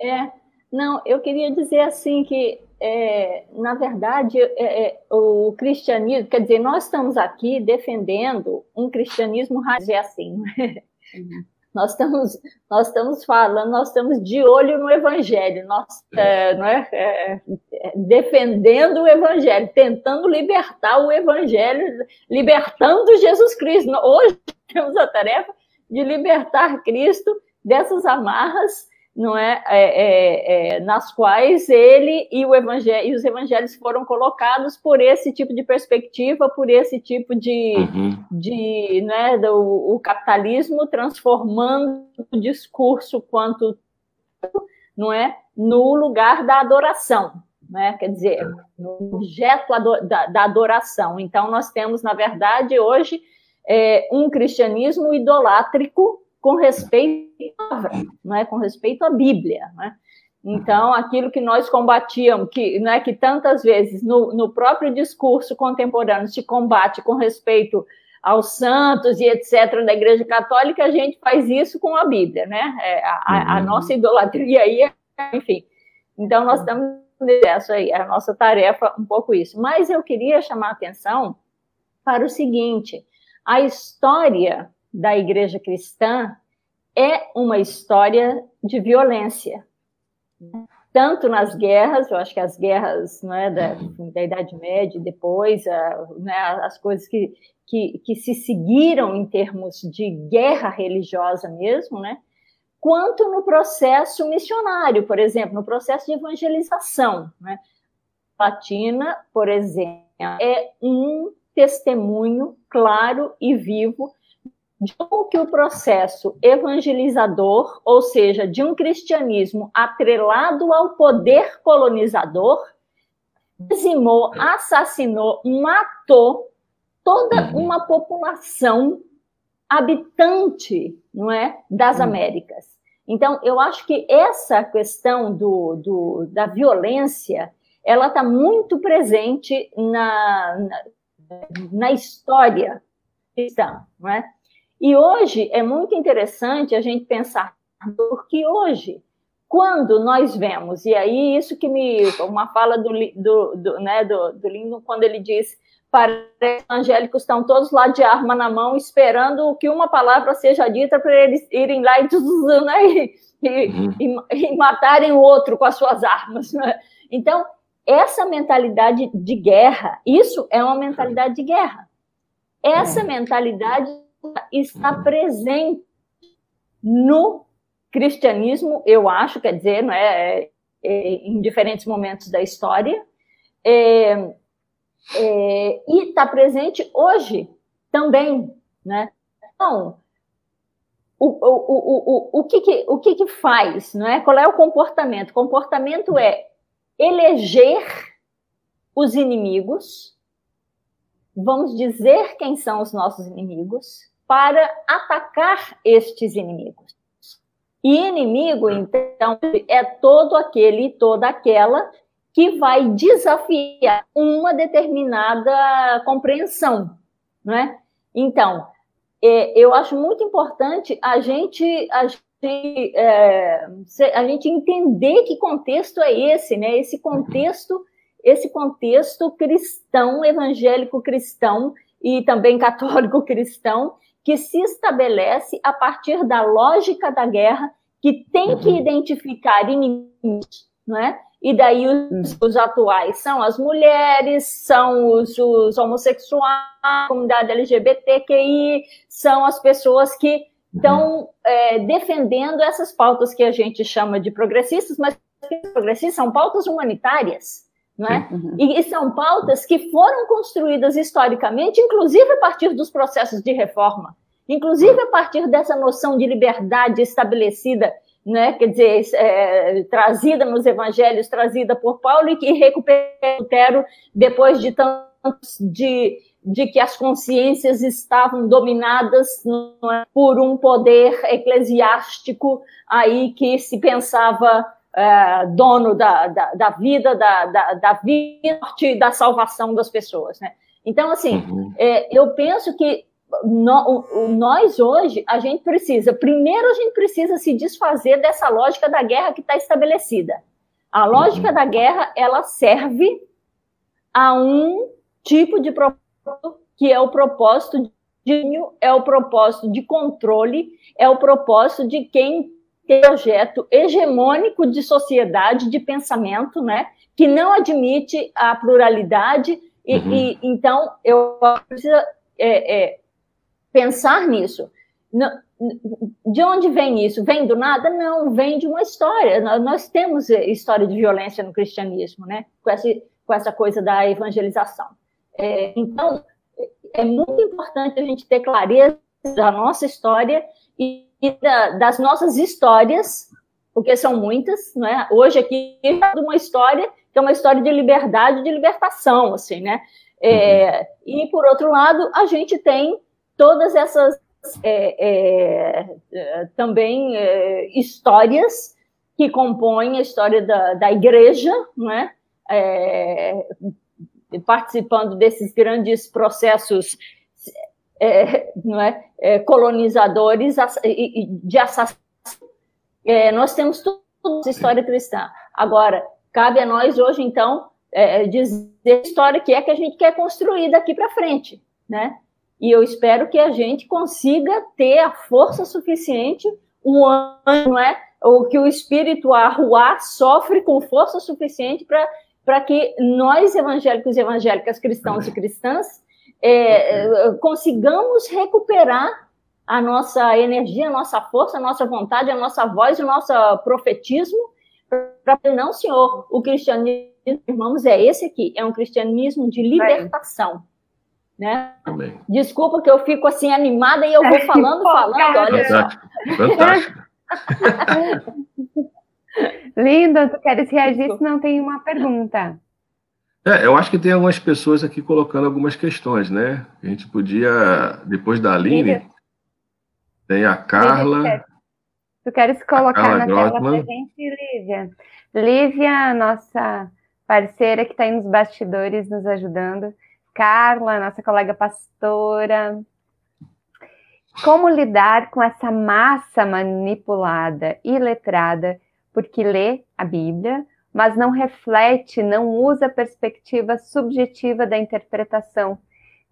É. Não, eu queria dizer assim que, é, na verdade, é, é, o cristianismo, quer dizer, nós estamos aqui defendendo um cristianismo radical, assim, uhum. Nós estamos, nós estamos falando, nós estamos de olho no Evangelho, nós é, não é, é, defendendo o Evangelho, tentando libertar o Evangelho, libertando Jesus Cristo. Hoje temos a tarefa de libertar Cristo dessas amarras não é, é, é, é, nas quais ele e, o evangelho, e os evangelhos foram colocados por esse tipo de perspectiva, por esse tipo de, uhum. de né, do, o capitalismo transformando o discurso quanto não é no lugar da adoração, né? Quer dizer, no objeto da, da adoração. Então nós temos na verdade hoje é, um cristianismo idolátrico com respeito à não é? com respeito à Bíblia. Né? Então, aquilo que nós combatíamos, que, é que tantas vezes no, no próprio discurso contemporâneo se combate com respeito aos santos e etc. da Igreja Católica, a gente faz isso com a Bíblia, né? É, a, a, uhum. nossa idolatria aí, é, enfim. Então, nós estamos nessa aí, a nossa tarefa, um pouco isso. Mas eu queria chamar a atenção para o seguinte: a história da igreja cristã é uma história de violência. Tanto nas guerras, eu acho que as guerras né, da, da Idade Média, depois, a, né, as coisas que, que, que se seguiram em termos de guerra religiosa mesmo, né? quanto no processo missionário, por exemplo, no processo de evangelização. Né? Latina, por exemplo, é um testemunho claro e vivo de como que o processo evangelizador, ou seja, de um cristianismo atrelado ao poder colonizador, dizimou, assassinou, matou toda uhum. uma população habitante, não é, das uhum. Américas. Então, eu acho que essa questão do, do da violência, ela está muito presente na, na na história cristã, não é? E hoje é muito interessante a gente pensar, porque hoje, quando nós vemos, e aí isso que me. Uma fala do, do, do, né, do, do Lindo, quando ele diz: para os angélicos estão todos lá de arma na mão, esperando que uma palavra seja dita para eles irem lá e, [laughs] né, e, uhum. e, e, matarem o outro com as suas armas. Né? Então, essa mentalidade de guerra, isso é uma mentalidade de guerra. Essa é. mentalidade está presente no cristianismo, eu acho, quer dizer, não é, é, é em diferentes momentos da história, é, é, e está presente hoje também, né? Então, o, o, o, o, o, que, que, o que, que faz, não é? Qual é o comportamento? O comportamento é eleger os inimigos, vamos dizer quem são os nossos inimigos, para atacar estes inimigos. E inimigo, então, é todo aquele e toda aquela que vai desafiar uma determinada compreensão, não é? Então, é, eu acho muito importante a gente, a é, a gente entender que contexto é esse, né? Esse contexto, esse contexto cristão, evangélico cristão e também católico [laughs] cristão, que se estabelece a partir da lógica da guerra, que tem que uhum. identificar inimigos, não é? E daí os, uhum. os, atuais são as mulheres, são os, os homossexuais, a comunidade LGBTQI, são as pessoas que estão é, defendendo essas pautas que a gente chama de progressistas, mas progressistas são pautas humanitárias, é? Uhum. E, são pautas que foram construídas historicamente, inclusive a partir dos processos de reforma, inclusive a partir dessa noção de liberdade estabelecida, né? Quer dizer, é, trazida nos evangelhos, trazida por Paulo e que recupera Lutero depois de tantos de de que as consciências estavam dominadas é, por um poder eclesiástico aí que se pensava é, dono da, da, da, vida, da, da, da vida e da salvação das pessoas, né? Então, assim, uhum. é, eu penso que no, nós hoje, a gente precisa, primeiro a gente precisa se desfazer dessa lógica da guerra que está estabelecida. A lógica uhum. da guerra, ela serve a um tipo de propósito que é o propósito de é o propósito de controle, é o propósito de quem projeto hegemônico de sociedade, de pensamento, né, que não admite a pluralidade e, uhum. e então eu preciso é, é, pensar nisso. De onde vem isso? Vem do nada? Não, vem de uma história. Nós temos é, história de violência no cristianismo, né? Com essa, com essa coisa da evangelização. É, então, é muito importante a gente ter clareza da nossa história e, e da, das nossas histórias, porque são muitas, não é? Hoje aqui é uma história que é uma história de liberdade, de libertação, assim, né? É, uhum. E por outro lado, a gente tem todas essas é, é, é também é, histórias que compõem a história da, da igreja, não é? é participando desses grandes processos é, não é, é, colonizadores e de assassinato. É, nós temos toda essa história cristã. Agora, cabe a nós hoje, então, é, dizer a história que é que a gente quer construir daqui para frente, né? E eu espero que a gente consiga ter a força suficiente, o ano, é? ou que o espírito arruar sofre com força suficiente para que nós, evangélicos e evangélicas, cristãos e cristãs, é, consigamos recuperar a nossa energia, a nossa força, a nossa vontade, a nossa voz, o nosso profetismo, para não, senhor, o cristianismo, irmãos, é esse aqui, é um cristianismo de libertação. Né? Amém. Desculpa que eu fico assim animada e eu vou [laughs] falando, falando, olha só. Fantástico. [laughs] Linda, tu queres reagir se não tem uma pergunta? É, eu acho que tem algumas pessoas aqui colocando algumas questões, né? A gente podia, depois da Aline, tem a Carla. Tu queres colocar na Grossman. tela pra gente, Lívia? Lívia, nossa parceira que está aí nos bastidores nos ajudando. Carla, nossa colega pastora. Como lidar com essa massa manipulada e letrada porque lê a Bíblia, mas não reflete, não usa a perspectiva subjetiva da interpretação.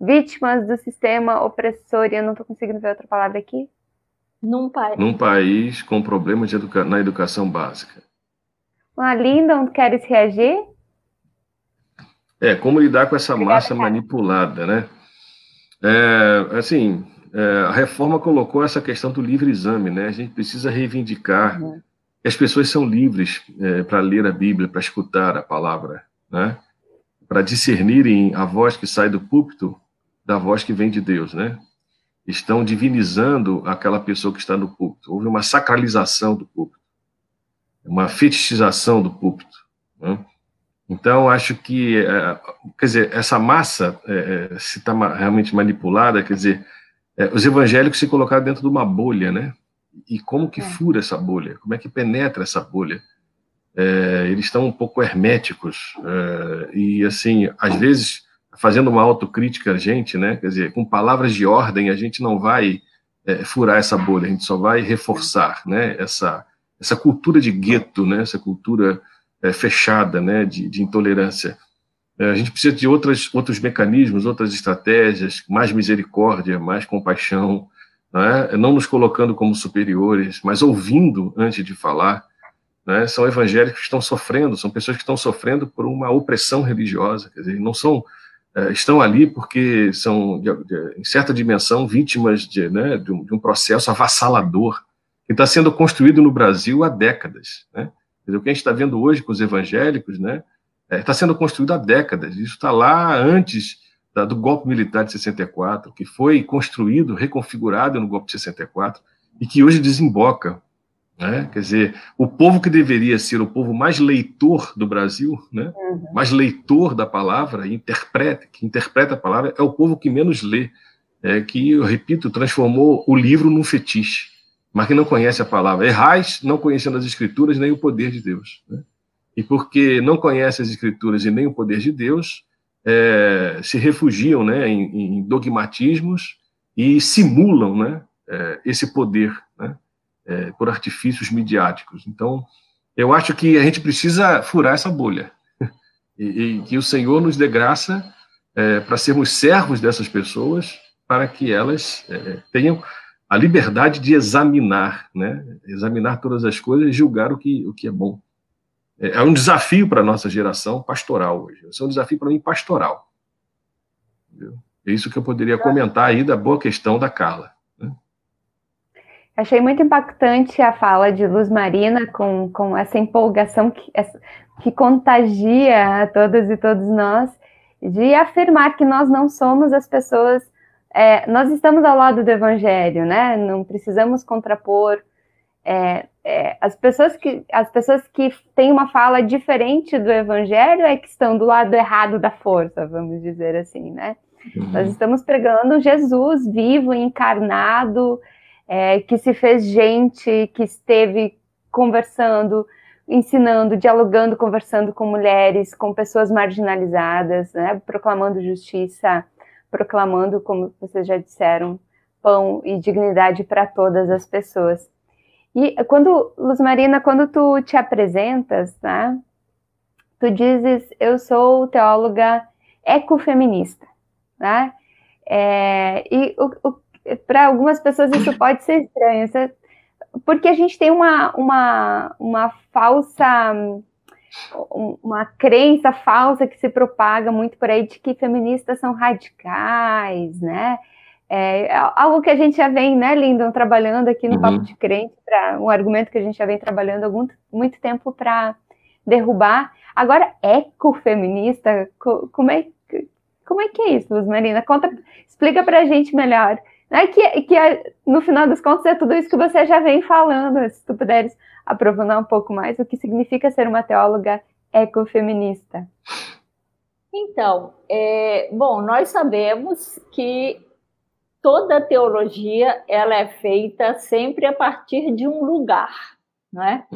Vítimas do sistema opressor, e eu não estou conseguindo ver outra palavra aqui. Num país. Num país com problemas educa na educação básica. Ah, Linda, queres reagir? É, como lidar com essa Obrigada, massa cara. manipulada, né? É, assim, é, a reforma colocou essa questão do livre exame, né? A gente precisa reivindicar uhum as pessoas são livres é, para ler a Bíblia, para escutar a palavra, né? para discernirem a voz que sai do púlpito da voz que vem de Deus, né? Estão divinizando aquela pessoa que está no púlpito. Houve uma sacralização do púlpito, uma fetichização do púlpito. Né? Então, acho que, é, quer dizer, essa massa, é, é se está realmente manipulada, quer dizer, os evangélicos se colocaram dentro de uma bolha, né? E como que é. fura essa bolha, como é que penetra essa bolha. É, eles estão um pouco herméticos é, e assim, às vezes fazendo uma autocrítica a gente, né? Quer dizer, com palavras de ordem a gente não vai é, furar essa bolha, a gente só vai reforçar, né? Essa essa cultura de gueto, né? Essa cultura é, fechada, né? De, de intolerância. É, a gente precisa de outras, outros mecanismos, outras estratégias, mais misericórdia, mais compaixão, né? não nos colocando como superiores, mas ouvindo antes de falar. Né? São evangélicos que estão sofrendo, são pessoas que estão sofrendo por uma opressão religiosa, quer dizer, não são é, estão ali porque são, em certa dimensão, vítimas de, né, de, um, processo avassalador que está sendo construído no Brasil há décadas. Né? O que a gente está vendo hoje com os evangélicos né, está é, tá sendo construído há décadas. Isso está lá antes da, do golpe militar de 64, que foi construído, reconfigurado no golpe de 64, e que hoje desemboca. Né? Quer dizer, o povo que deveria ser o povo mais leitor do Brasil, né? Uhum. mais leitor da palavra, interpreta, que interpreta a palavra, é o povo que menos lê, é, que, eu repito, transformou o livro num fetiche, mas que não conhece a palavra. Errais não conhecendo as escrituras nem o poder de Deus. Né? E porque não conhece as escrituras e nem o poder de Deus, é, se refugiam né, em, em, dogmatismos e simulam né, é, esse poder né, é, por artifícios midiáticos. Então, eu acho que a gente precisa furar essa bolha. [laughs] E, e que o Senhor nos dê graça é, para sermos servos dessas pessoas, para que elas é, tenham a liberdade de examinar, né? examinar todas as coisas e julgar o que, o que é bom. É, é um desafio para a nossa geração pastoral hoje. Esse é um desafio para mim pastoral. Entendeu? É isso que eu poderia comentar aí da boa questão da Carla. Né? Achei muito impactante a fala de Luz Marina com, com essa empolgação que, que contagia a todas e todos nós de afirmar que nós não somos as pessoas, é, nós estamos ao lado do Evangelho, né? Não precisamos contrapor é, é, as pessoas que as pessoas que têm uma fala diferente do Evangelho é que estão do lado errado da força, vamos dizer assim, né? Uhum. Nós estamos pregando Jesus vivo, encarnado, é, que se fez gente, que esteve conversando, ensinando, dialogando, conversando com mulheres, com pessoas marginalizadas, né, proclamando justiça, proclamando, como vocês já disseram, pão e dignidade para todas as pessoas. E quando, Luz Marina, quando tu te apresentas, né, tu dizes, eu sou teóloga ecofeminista, né, é, e para algumas pessoas isso [laughs] pode ser estranho, porque a gente tem uma, uma, uma falsa, uma crença falsa que se propaga muito por aí de que feministas são radicais, né? É algo que a gente já vem, né, Lindon, trabalhando aqui no uhum. Papo de Crente, para um argumento que a gente já vem trabalhando há algum, muito tempo para derrubar. Agora, ecofeminista, como é, como é que é isso, Luz Marina? Conta, explica para a gente melhor. Né? Que, que é, no final das contas é tudo isso que você já vem falando, se tu puderes aprofundar um pouco mais o que significa ser uma teóloga ecofeminista. Então, é, bom, nós sabemos que toda teologia ela é feita sempre a partir de um lugar, não é?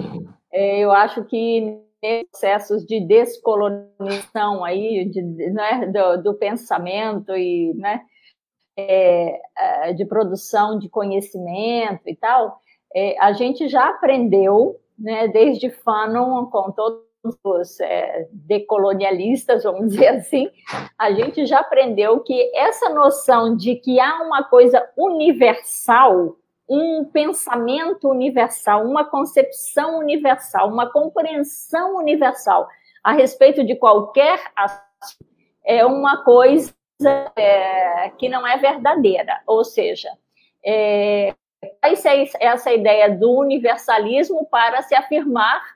é eu acho que processos de descolonização aí de, né, do, do pensamento e né, é, é, de produção de conhecimento e tal, é, a gente já aprendeu, né, desde Fanon, com todos é, decolonialistas, vamos [laughs] dizer assim, a gente já aprendeu que essa noção de que há uma coisa universal, um pensamento universal, uma concepção universal, uma compreensão universal a respeito de qualquer assunto, é uma coisa é, que não é verdadeira, ou seja, é, essa, essa ideia do universalismo para se afirmar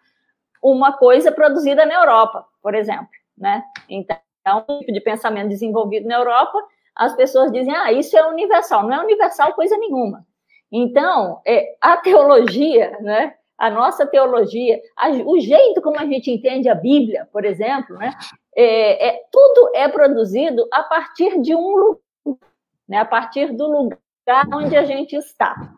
uma coisa produzida na Europa, por exemplo, né? Então, um tipo de pensamento desenvolvido na Europa, as pessoas dizem, ah, isso é universal. Não é universal coisa nenhuma. Então, é, a teologia, né? A nossa teologia, a, o jeito como a gente entende a Bíblia, por exemplo, né? é, é, tudo é produzido a partir de um lugar, né, a partir do lugar onde a gente está.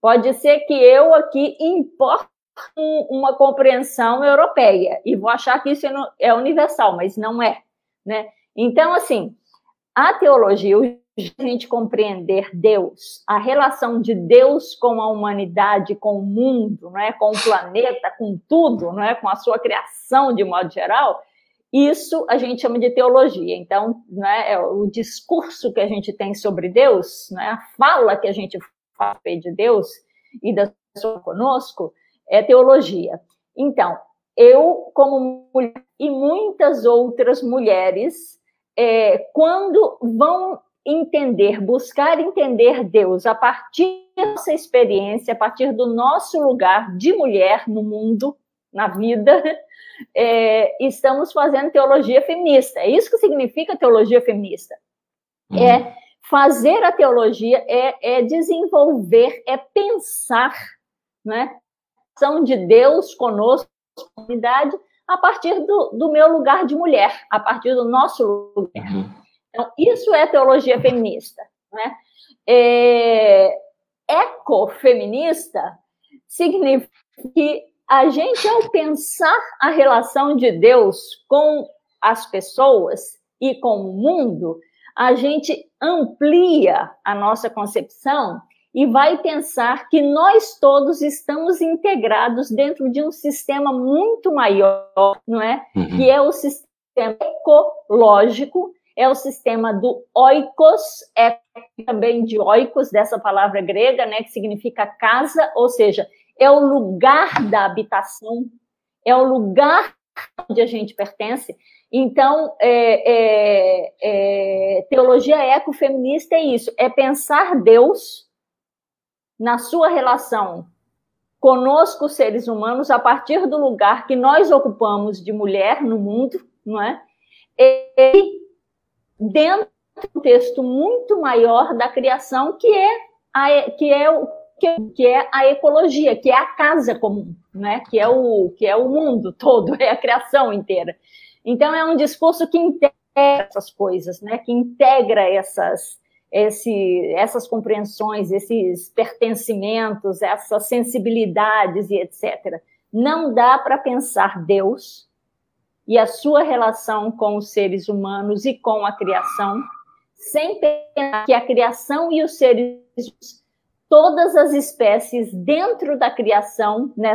Pode ser que eu aqui importe uma compreensão europeia e vou achar que isso é universal, mas não é. Né? Então, assim, a teologia, a gente compreender Deus, a relação de Deus com a humanidade, com o mundo, né, com o planeta, com tudo, né, com a sua criação de modo geral, isso a gente chama de teologia. Então, né, é o discurso que a gente tem sobre Deus, né, a fala que a gente faz de Deus e da sua conosco, é teologia. Então, eu, como mulher, e muitas outras mulheres, é, quando vão entender, buscar entender Deus a partir dessa experiência, a partir do nosso lugar de mulher no mundo, na vida, é, estamos fazendo teologia feminista. É isso que significa teologia feminista. Uhum. É fazer a teologia, é, é desenvolver, é pensar, né? Ação de Deus conosco, comunidade, a partir do, do, meu lugar de mulher, a partir do nosso lugar. Uhum. Então, isso é teologia feminista. Né? É, ecofeminista significa que a gente, ao pensar a relação de Deus com as pessoas e com o mundo, a gente amplia a nossa concepção e vai pensar que nós todos estamos integrados dentro de um sistema muito maior, não é? Uhum. Que é o sistema ecológico, é o sistema do oikos, é também de oikos, dessa palavra grega, né, que significa casa, ou seja, é o lugar da habitação, é o lugar onde a gente pertence. Então, é, é, é, teologia ecofeminista é isso, é pensar Deus na sua relação conosco, seres humanos, a partir do lugar que nós ocupamos de mulher no mundo, não é? E dentro de um contexto muito maior da criação, que é a, que é o que é a ecologia, que é a casa comum, né? Que é o que é o mundo todo, [laughs] é a criação inteira. Então é um discurso que integra essas coisas, né? Que integra essas esse, essas compreensões, esses pertencimentos, essas sensibilidades e etc. Não dá para pensar Deus e a sua relação com os seres humanos e com a criação sem pensar que a criação e os seres todas as espécies dentro da criação, né,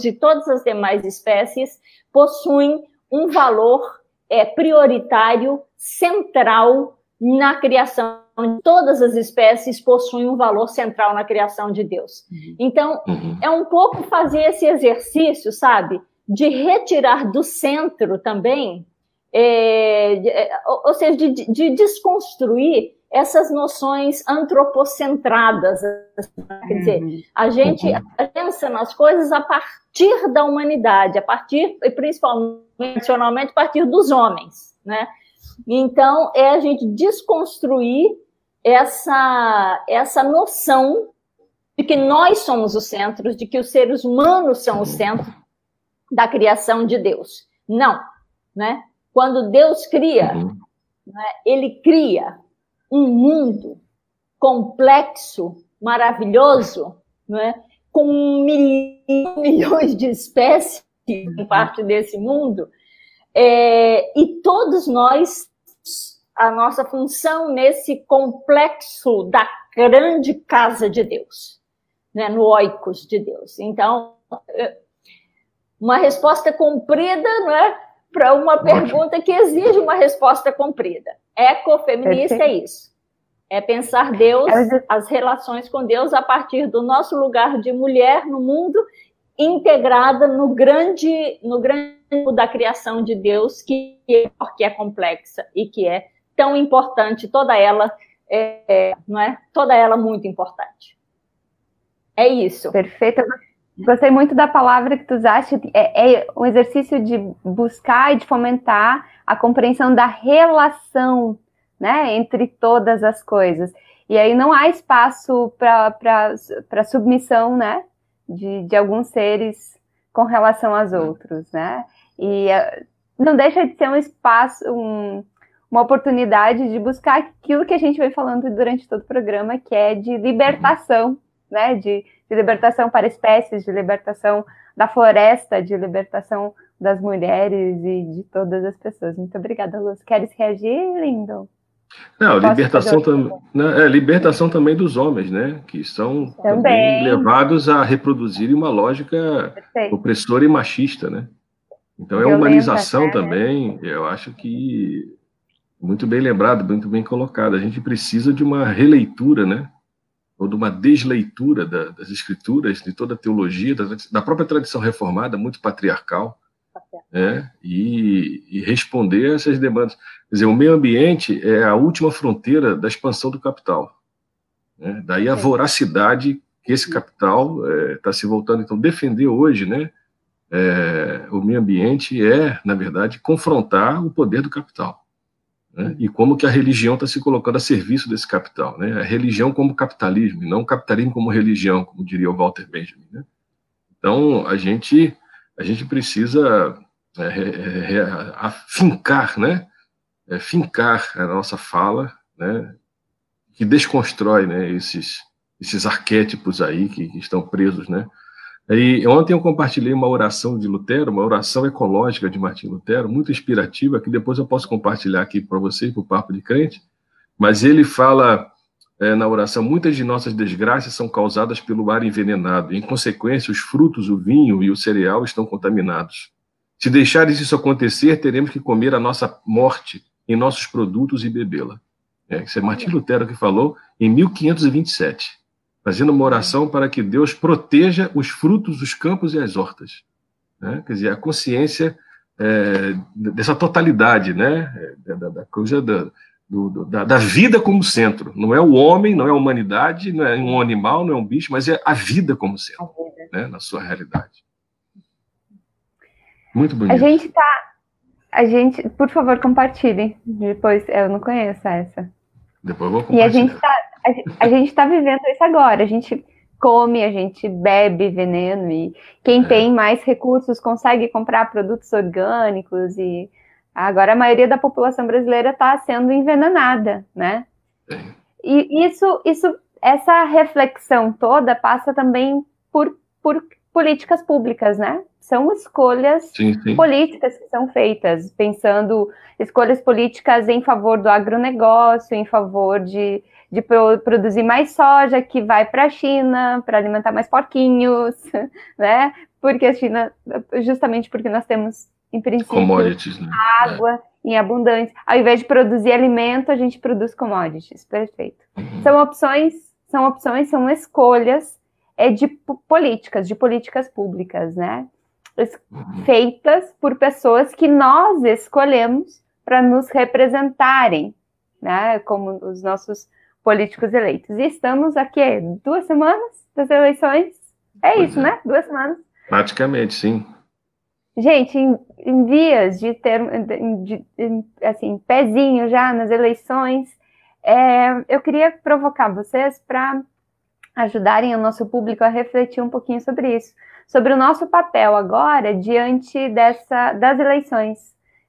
de todas as demais espécies, possuem um valor é, prioritário, central na criação. Todas as espécies possuem um valor central na criação de Deus. Uhum. Então, uhum. é um pouco fazer esse exercício, sabe? De retirar do centro também, é, é ou seja, de, de desconstruir essas noções antropocentradas. Quer dizer, uhum. a gente pensa nas coisas a partir da humanidade, a partir, e principalmente, a partir dos homens, né? Então, é a gente desconstruir essa, essa noção de que nós somos o centro, de que os seres humanos são o centro da criação de Deus. Não, né? Quando Deus cria, uhum. né, ele cria um mundo complexo, maravilhoso, né, com [laughs] milhões de espécies em parte desse mundo, é, e todos nós, a nossa função nesse complexo da grande casa de Deus, né, no oikos de Deus. Então, é, uma resposta comprida né, para uma pergunta que exige uma resposta comprida. Ecofeminista Perfeito. é isso. É pensar Deus, as relações com Deus a partir do nosso lugar de mulher no mundo, integrada no grande, no grande da criação de Deus, que é, que é complexa e que é tão importante, toda ela, é, é, não é? Toda ela muito importante. É isso. Perfeito. Gostei muito da palavra que tu usaste. É, é um exercício de buscar e de fomentar a compreensão da relação né, entre todas as coisas. E aí não há espaço para submissão, né, de, de alguns seres com relação aos outros, né? E uh, não deixa de ser um espaço, um, uma oportunidade de buscar aquilo que a gente vem falando durante todo o programa, que é de libertação, né? De, de libertação para espécies, de libertação da floresta, de libertação das mulheres e de todas as pessoas. Muito obrigada, Luz. Queres reagir, Lindo? Não, libertação, tam, né, é, libertação também dos homens, né? Que são também. também levados a reproduzir uma lógica Perfeito. opressora e machista, né? Então é humanização né? também, eu acho que muito bem lembrado, muito bem colocado. A gente precisa de uma releitura, né? Ou de uma desleitura da, das escrituras, de toda a teologia, da, da própria tradição reformada, muito patriarcal, né? E, e, responder a essas demandas. Quer dizer, o meio ambiente é a última fronteira da expansão do capital. Né? Daí a voracidade que esse capital está é, se voltando. Então, defender hoje, né? É, o meio ambiente é, na verdade, confrontar o poder do capital. Né? E como que a religião está se colocando a serviço desse capital. Né? A religião como capitalismo, e não o capitalismo como religião, como diria o Walter Benjamin. Né? Então, a gente a gente precisa é, é, é, afincar, né? Fincar a nossa fala, né? Que desconstrói, né? Esses esses arquétipos aí que, que estão presos, né? E ontem eu compartilhei uma oração de Lutero, uma oração ecológica de Martim Lutero, muito inspirativa, que depois eu posso compartilhar aqui para vocês, para o Papo de Crente. Mas ele fala é, na oração, muitas de nossas desgraças são causadas pelo ar envenenado. Em consequência, os frutos, o vinho e o cereal estão contaminados. Se deixares isso acontecer, teremos que comer a nossa morte em nossos produtos e bebê-la. É, isso é Martim Lutero que falou em 1527, fazendo uma oração para que Deus proteja os frutos, os campos e as hortas. Né? Quer dizer, a consciência é, dessa totalidade, né? É, da, da coisa da, do, da, da, vida como centro. Não é o homem, não é a humanidade, não é um animal, não é um bicho, mas é a vida como centro, né, na sua realidade. Muito bonito. A gente tá. A gente, por favor, compartilhe. Depois, eu não conheço essa. Depois eu vou compartilhar. E a gente tá, a, gente tá vivendo isso agora. A gente come, a gente bebe veneno e quem é. tem mais recursos consegue comprar produtos orgânicos e Agora a maioria da população brasileira está sendo envenenada, né? E isso, isso, essa reflexão toda passa também por, por políticas públicas, né? São escolhas sim, sim. políticas que são feitas, pensando escolhas políticas em favor do agronegócio, em favor de, de produzir mais soja que vai para a China para alimentar mais porquinhos, [laughs] né? Porque a China, justamente porque nós temos em princípio, né? água é. em abundância. Ao invés de produzir alimento, a gente produz commodities. Perfeito. Uhum. São opções, são opções, são escolhas é de políticas, de políticas públicas, né? Uhum. Feitas por pessoas que nós escolhemos para nos representarem, né? Como os nossos políticos eleitos. E estamos aqui duas semanas das eleições. É pois isso, é. né? Duas semanas. Praticamente, sim. Gente, em, em vias de ter, de, de, assim, pezinho já nas eleições, é, eu queria provocar vocês para ajudarem o nosso público a refletir um pouquinho sobre isso, sobre o nosso papel agora diante dessa, das eleições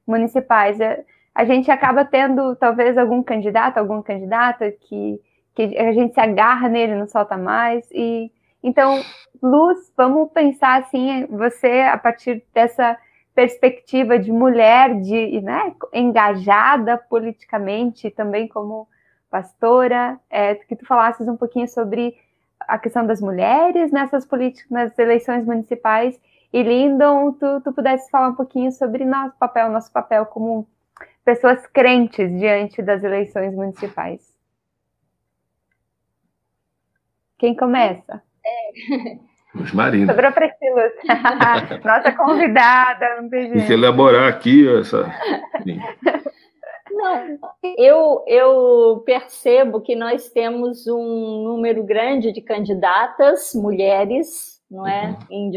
municipais. É, a gente acaba tendo talvez algum candidato, alguma candidata que, que a gente se agarra nele, não solta mais, e então, Luz, vamos pensar assim, você a partir dessa perspectiva de mulher, de né, engajada politicamente, também como pastora, é, que tu falasses um pouquinho sobre a questão das mulheres nessas políticas, nas eleições municipais. E Lindon, tu, tu pudesse falar um pouquinho sobre nosso papel, nosso papel como pessoas crentes diante das eleições municipais. Quem começa? É. Luz Marina. Sobrou para Luz. [laughs] Nossa convidada, não tem jeito. Tem que elaborar aqui essa. Não, eu, eu percebo que nós temos um número grande de candidatas, mulheres, não é? Uhum. Em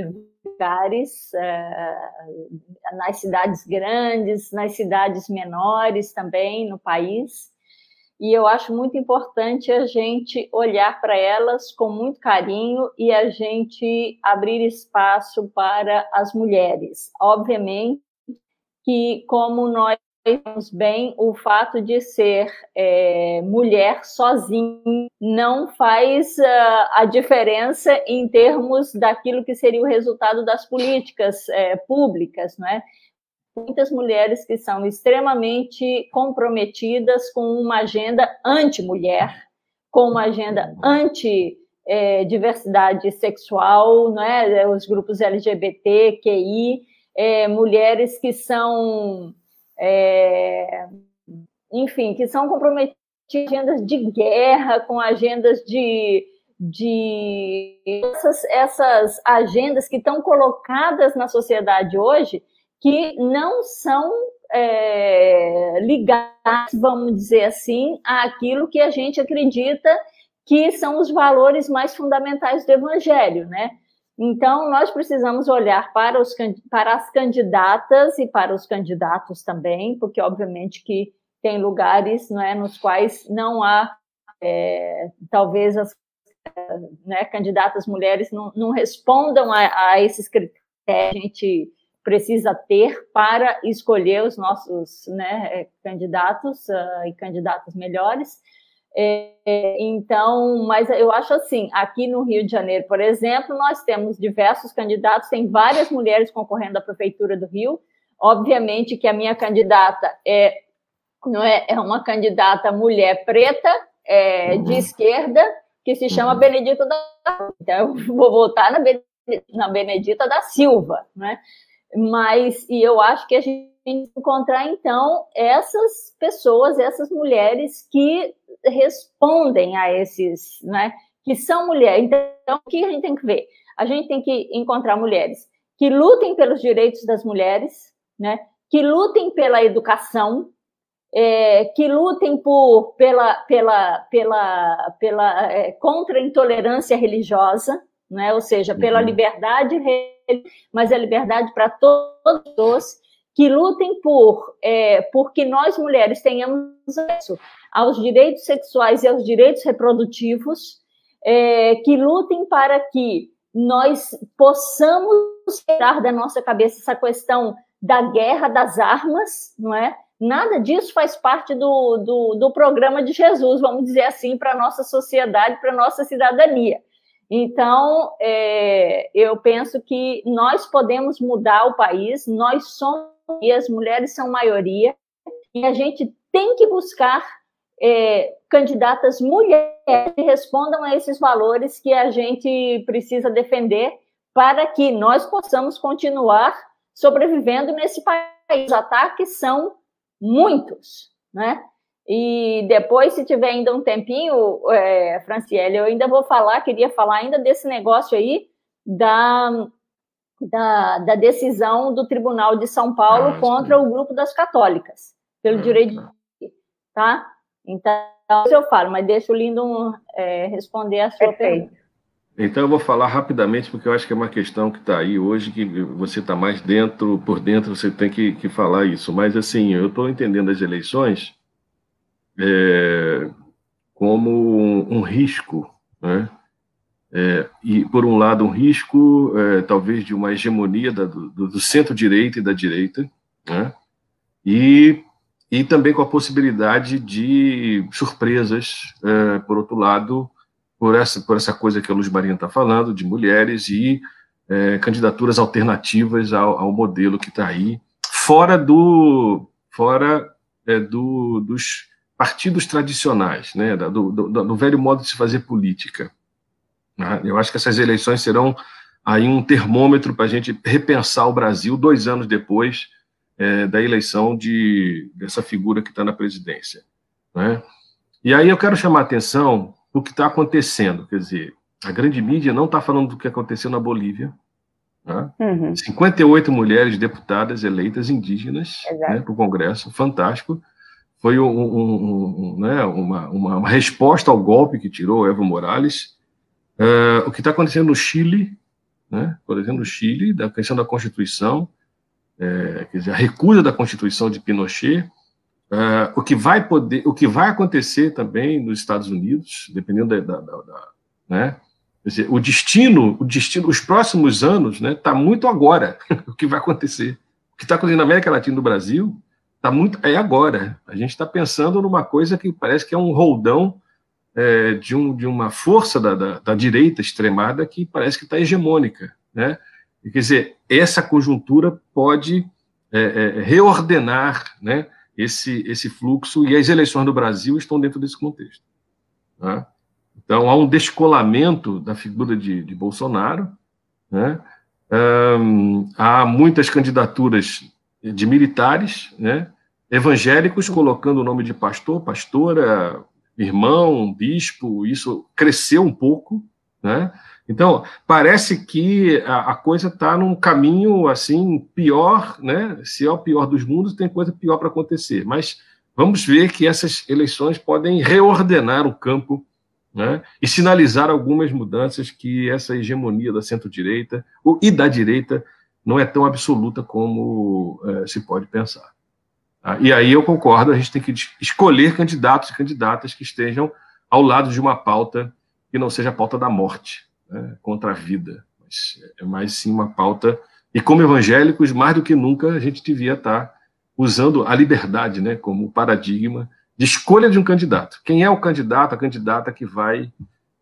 lugares, é, nas cidades grandes, nas cidades menores também no país e eu acho muito importante a gente olhar para elas com muito carinho e a gente abrir espaço para as mulheres. Obviamente que, como nós bem, o fato de ser é, mulher sozinha não faz uh, a diferença em termos daquilo que seria o resultado das políticas é, públicas, não é? muitas mulheres que são extremamente comprometidas com uma agenda anti-mulher, com uma agenda anti-diversidade sexual, né? os grupos LGBT, QI, é, mulheres que são, é, enfim, que são comprometidas com agendas de guerra, com agendas de de essas, essas agendas que estão colocadas na sociedade hoje que não são é, ligados, vamos dizer assim, àquilo que a gente acredita que são os valores mais fundamentais do Evangelho, né? Então, nós precisamos olhar para, os, para as candidatas e para os candidatos também, porque, obviamente, que tem lugares não é, nos quais não há, é, talvez, as né, candidatas mulheres não, não respondam a, a esses critérios. A gente precisa ter para escolher os nossos né, é, candidatos uh, e candidatas melhores. É, então, mas eu acho assim, aqui no Rio de Janeiro, por exemplo, nós temos diversos candidatos, tem várias mulheres concorrendo à prefeitura do Rio. Obviamente que a minha candidata é não é, é uma candidata mulher preta, é, de esquerda que se chama Benedita da Então, eu vou votar na, na Benedita da Silva, né? Mas, e eu acho que a gente tem que encontrar, então, essas pessoas, essas mulheres que respondem a esses, né? Que são mulheres. Então, o que a gente tem que ver? A gente tem que encontrar mulheres que lutem pelos direitos das mulheres, né? Que lutem pela educação, é, que lutem por, pela, pela, pela, pela é, contra a intolerância religiosa, né? ou seja, pela uhum. liberdade, mas a liberdade para todos, que lutem por é, porque nós mulheres tenhamos acesso aos direitos sexuais e aos direitos reprodutivos, é, que lutem para que nós possamos tirar da nossa cabeça essa questão da guerra das armas, não é? Nada disso faz parte do, do, do programa de Jesus, vamos dizer assim, para a nossa sociedade, para a nossa cidadania. Então, é, eu penso que nós podemos mudar o país, nós somos, e as mulheres são maioria, e a gente tem que buscar é, candidatas mulheres que respondam a esses valores que a gente precisa defender para que nós possamos continuar sobrevivendo nesse país. Os ataques são muitos, né? E depois, se tiver ainda um tempinho, é, Franciele, eu ainda vou falar, queria falar ainda desse negócio aí da, da, da decisão do Tribunal de São Paulo ah, contra o grupo das católicas, pelo direito de tá? Então, eu falo, mas deixa o Lindo é, responder a sua Perfeito. pergunta. Então eu vou falar rapidamente, porque eu acho que é uma questão que está aí hoje, que você está mais dentro, por dentro, você tem que, que falar isso. Mas assim, eu estou entendendo as eleições é, como um, um, risco, né? É, e por um lado um risco, é, talvez de uma hegemonia da, do, do centro-direita e da direita, né? e, e também com a possibilidade de surpresas, é, por outro lado, por essa, por essa coisa que a Luz Marinha está falando, de mulheres e é, candidaturas alternativas ao, ao modelo que está aí, fora do fora é, do, dos partidos tradicionais, né, do, do, do, velho modo de se fazer política. Né? Eu acho que essas eleições serão aí um termômetro para a gente repensar o Brasil dois anos depois é, da eleição de, dessa figura que está na presidência. Né? E aí eu quero chamar a atenção o que está acontecendo. Quer dizer, a grande mídia não está falando do que aconteceu na Bolívia. Né? Uhum. 58 mulheres deputadas eleitas indígenas né, para o Congresso, fantástico. Foi um, um, um, né, uma, uma, uma, resposta ao golpe que tirou Evo Morales. Uh, o que está acontecendo no Chile, né, por exemplo, no Chile, da questão da Constituição, é, quer dizer, a recusa da Constituição de Pinochet, Uh, o que vai poder, o que vai acontecer também nos Estados Unidos, dependendo da, da, da, da né? Dizer, o destino, o destino, os próximos anos, né? Está muito agora [laughs] o que vai acontecer. O que está acontecendo na América Latina e no Brasil está muito é agora. A gente está pensando numa coisa que parece que é um roldão é, de, um, de uma força da, da, da direita extremada que parece que está hegemônica, né? Quer dizer, essa conjuntura pode é, é, reordenar, né? esse, esse fluxo, e as eleições do Brasil estão dentro desse contexto. Né? Então, há um descolamento da figura de, de Bolsonaro, né? há muitas candidaturas de militares, né? evangélicos colocando o nome de pastor, pastora, irmão, bispo, isso cresceu um pouco, né? Então, parece que a, a coisa está num caminho assim pior, né? Se é o pior dos mundos, tem coisa pior para acontecer. Mas vamos ver que essas eleições podem reordenar o campo né? e sinalizar algumas mudanças que essa hegemonia da centro-direita e da direita não é tão absoluta como é, se pode pensar. Tá? E aí eu concordo, a gente tem que escolher candidatos e candidatas que estejam ao lado de uma pauta que não seja a pauta da morte né, contra a vida, mas é mais sim uma pauta. E como evangélicos, mais do que nunca, a gente devia estar usando a liberdade né, como paradigma de escolha de um candidato. Quem é o candidato, a candidata que vai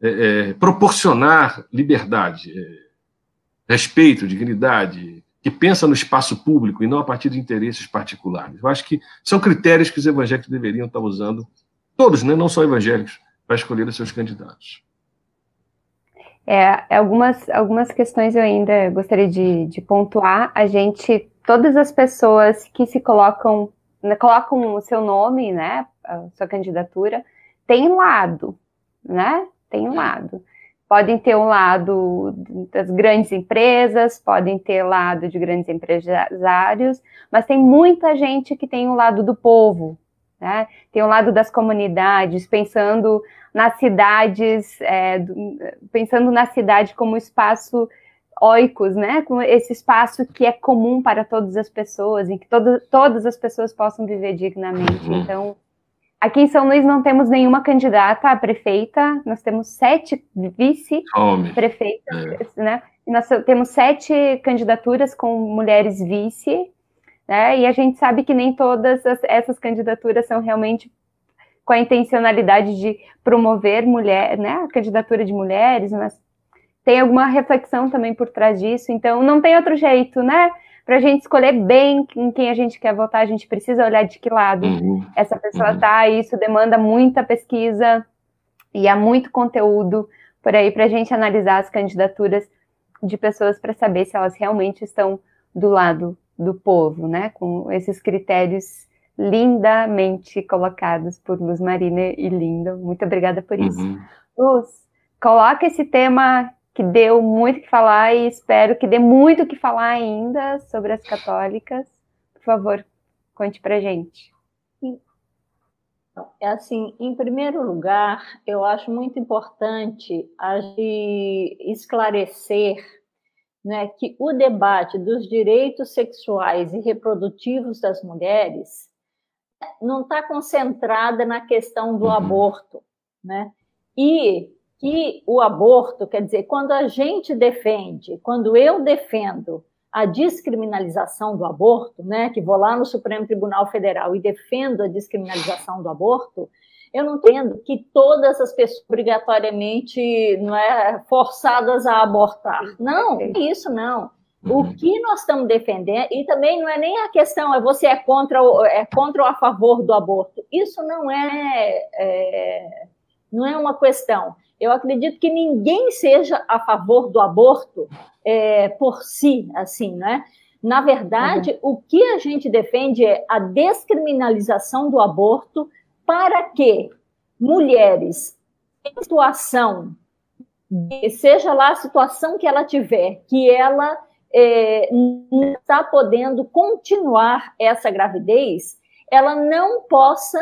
é, é, proporcionar liberdade, é, respeito, dignidade, que pensa no espaço público e não a partir de interesses particulares. Eu acho que são critérios que os evangélicos deveriam estar usando, todos, né, não só evangélicos, para escolher os seus candidatos. É, algumas, algumas questões eu ainda gostaria de, de pontuar. A gente, todas as pessoas que se colocam, né, colocam o seu nome, né, a sua candidatura, tem lado, né? Tem um lado. Podem ter um lado das grandes empresas, podem ter lado de grandes empresários, mas tem muita gente que tem o um lado do povo, né? Tem o um lado das comunidades, pensando nas cidades, é, pensando na cidade como espaço oicos, né? Como esse espaço que é comum para todas as pessoas, em que todo, todas as pessoas possam viver dignamente. Uhum. Então, Aqui em São Luís não temos nenhuma candidata a prefeita, nós temos sete vice-prefeitas, é. né? E nós temos sete candidaturas com mulheres vice, né? E a gente sabe que nem todas as, essas candidaturas são realmente com a intencionalidade de promover mulher, né? A candidatura de mulheres, mas tem alguma reflexão também por trás disso, então não tem outro jeito, né? para a gente escolher bem em quem a gente quer votar, a gente precisa olhar de que lado uhum. essa pessoa está. Uhum. Isso demanda muita pesquisa e há muito conteúdo por aí para a gente analisar as candidaturas de pessoas para saber se elas realmente estão do lado do povo, né? Com esses critérios lindamente colocados por Luz Marina e Linda. Muito obrigada por isso. Uhum. Luz, coloca esse tema que deu muito que falar e espero que dê muito que falar ainda sobre as católicas. Por favor, conte pra gente. É assim, em primeiro lugar, eu acho muito importante a gente esclarecer né, que o debate dos direitos sexuais e reprodutivos das mulheres não está concentrada na questão do uhum. aborto, né? E que o aborto, quer dizer, quando a gente defende, quando eu defendo a descriminalização do aborto, né, que vou lá no Supremo Tribunal Federal e defendo a descriminalização do aborto, eu não entendo que todas as pessoas obrigatoriamente não é forçadas a abortar. Não, é isso não. O que nós estamos defendendo, e também não é nem a questão, é você é contra, é contra ou a favor do aborto. Isso não é, é não é uma questão. Eu acredito que ninguém seja a favor do aborto é, por si, assim, né? Na verdade, uhum. o que a gente defende é a descriminalização do aborto para que mulheres em situação, seja lá a situação que ela tiver, que ela é, não está podendo continuar essa gravidez, ela não possa,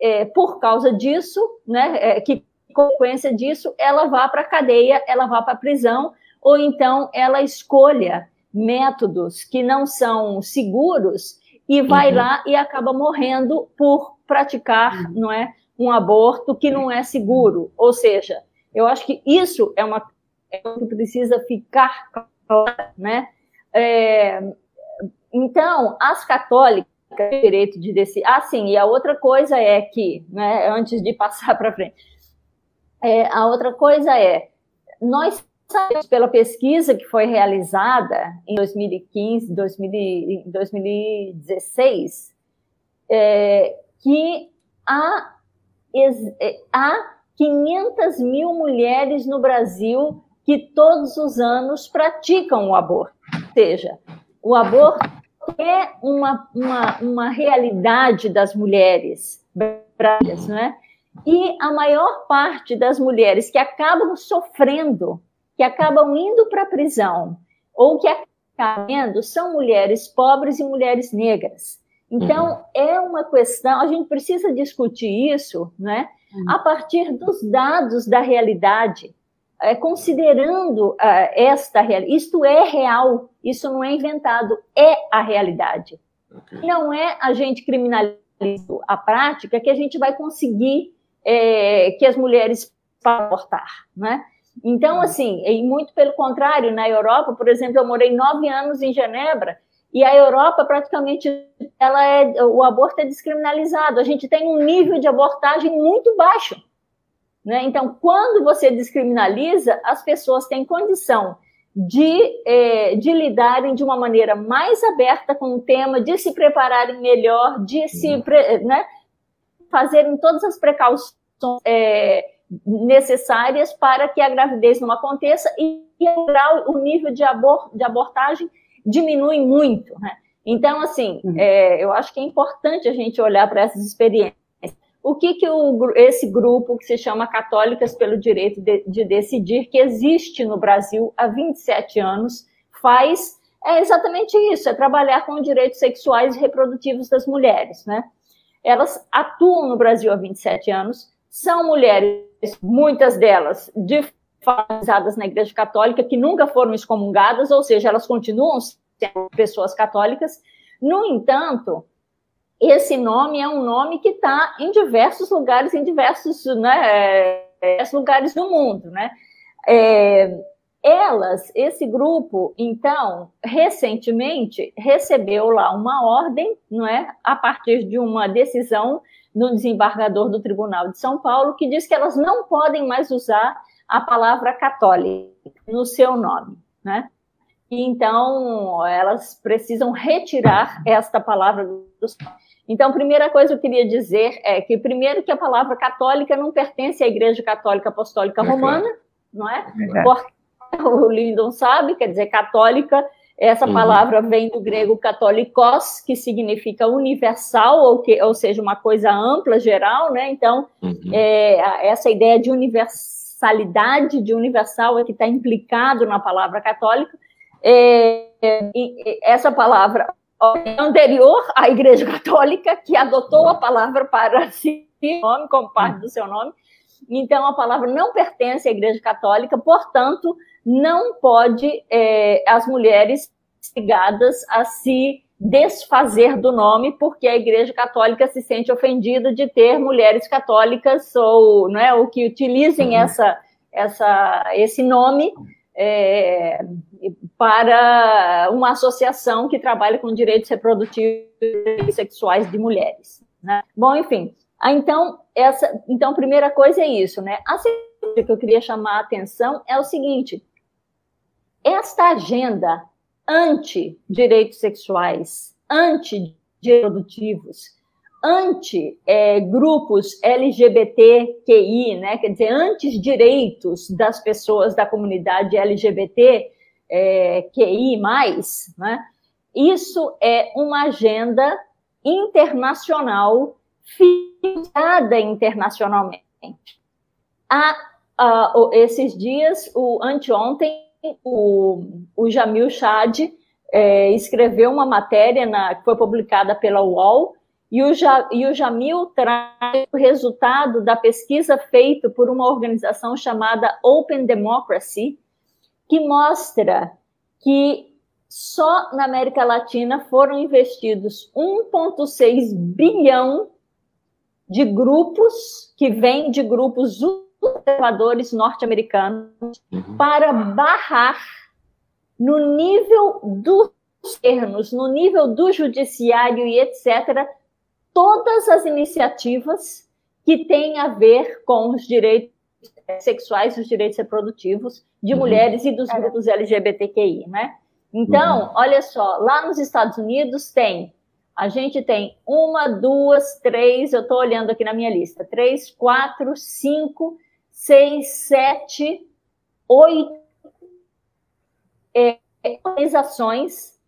é, por causa disso, né, é, que consequência disso, ela vá para a cadeia, ela vá para a prisão, ou então ela escolha métodos que não são seguros e vai uhum. lá e acaba morrendo por praticar, uhum. não é, um aborto que não é seguro. Ou seja, eu acho que isso é uma é que precisa ficar né? É, então, as católicas direito de decidir. Ah, sim, e a outra coisa é que, né, antes de [laughs] passar para frente, é, a outra coisa é, nós sabemos pela pesquisa que foi realizada em 2015, 2000, 2016, é, que há, é, há 500 mil mulheres no Brasil que todos os anos praticam o aborto. Ou seja, o aborto é uma, uma, uma realidade das mulheres brasileiras, não é? E a maior parte das mulheres que acabam sofrendo, que acabam indo para a prisão, ou que acabam indo, são mulheres pobres e mulheres negras. Então, uhum. é uma questão, a gente precisa discutir isso, né? A partir dos dados da realidade, é, considerando uh, esta realidade. Isto é real, isso não é inventado, é a realidade. Okay. Não é a gente criminalizar a prática que a gente vai conseguir é, que as mulheres abortar, né? Então, uhum. assim, e muito pelo contrário, na Europa, por exemplo, eu morei nove anos em Genebra e a Europa praticamente ela é, o aborto é descriminalizado. A gente tem um nível de abortagem muito baixo, né? Então, quando você descriminaliza, as pessoas têm condição de, é, de lidarem de uma maneira mais aberta com o tema, de se prepararem melhor, de se, uhum. né? fazerem todas as precauções é, necessárias para que a gravidez não aconteça e o nível de, abor de abortagem diminui muito. Né? Então, assim, uhum. é, eu acho que é importante a gente olhar para essas experiências. O que, que o, esse grupo, que se chama Católicas pelo Direito de, de Decidir, que existe no Brasil há 27 anos, faz é exatamente isso, é trabalhar com direitos sexuais e reprodutivos das mulheres, né? Elas atuam no Brasil há 27 anos, são mulheres, muitas delas, diferenciadas na Igreja Católica, que nunca foram excomungadas, ou seja, elas continuam sendo pessoas católicas. No entanto, esse nome é um nome que está em diversos lugares, em diversos, né, diversos lugares do mundo, né? É, elas, esse grupo, então, recentemente recebeu lá uma ordem, não é, a partir de uma decisão do desembargador do Tribunal de São Paulo que diz que elas não podem mais usar a palavra católica no seu nome, né? Então elas precisam retirar esta palavra do então, a primeira coisa que eu queria dizer é que, primeiro, que a palavra católica não pertence à Igreja Católica Apostólica Romana, não é? é o Lindon sabe, quer dizer, católica, essa uhum. palavra vem do grego católicos, que significa universal, ou, que, ou seja, uma coisa ampla, geral, né? Então, uhum. é, essa ideia de universalidade, de universal, é que está implicado na palavra católica. É, é, essa palavra é anterior à Igreja Católica, que adotou a palavra para si, nome, como parte do seu nome. Então, a palavra não pertence à Igreja Católica, portanto, não pode é, as mulheres ligadas a se desfazer do nome, porque a Igreja Católica se sente ofendida de ter mulheres católicas ou, né, ou que utilizem uhum. essa, essa, esse nome é, para uma associação que trabalha com direitos reprodutivos e sexuais de mulheres. Né? Bom, enfim, então, essa, então, primeira coisa é isso, né? A segunda que eu queria chamar a atenção é o seguinte: esta agenda anti-direitos sexuais, anti-reprodutivos, anti-grupos é, LGBTQI, né? quer dizer, anti-direitos das pessoas da comunidade LGBTQI+, é, né? isso é uma agenda internacional financiada internacionalmente. Há, esses dias, o anteontem, o, o Jamil Chad é, escreveu uma matéria na, que foi publicada pela UOL, e o, ja, e o Jamil traz o resultado da pesquisa feita por uma organização chamada Open Democracy, que mostra que só na América Latina foram investidos 1,6 bilhão de grupos que vêm de grupos conservadores norte-americanos uhum. para barrar no nível dos governos, no nível do judiciário e etc., todas as iniciativas que têm a ver com os direitos sexuais e os direitos reprodutivos de uhum. mulheres e dos grupos LGBTQI, né? Então, uhum. olha só, lá nos Estados Unidos tem a gente tem uma, duas, três, eu estou olhando aqui na minha lista, três, quatro, cinco, seis, sete, oito é, organizações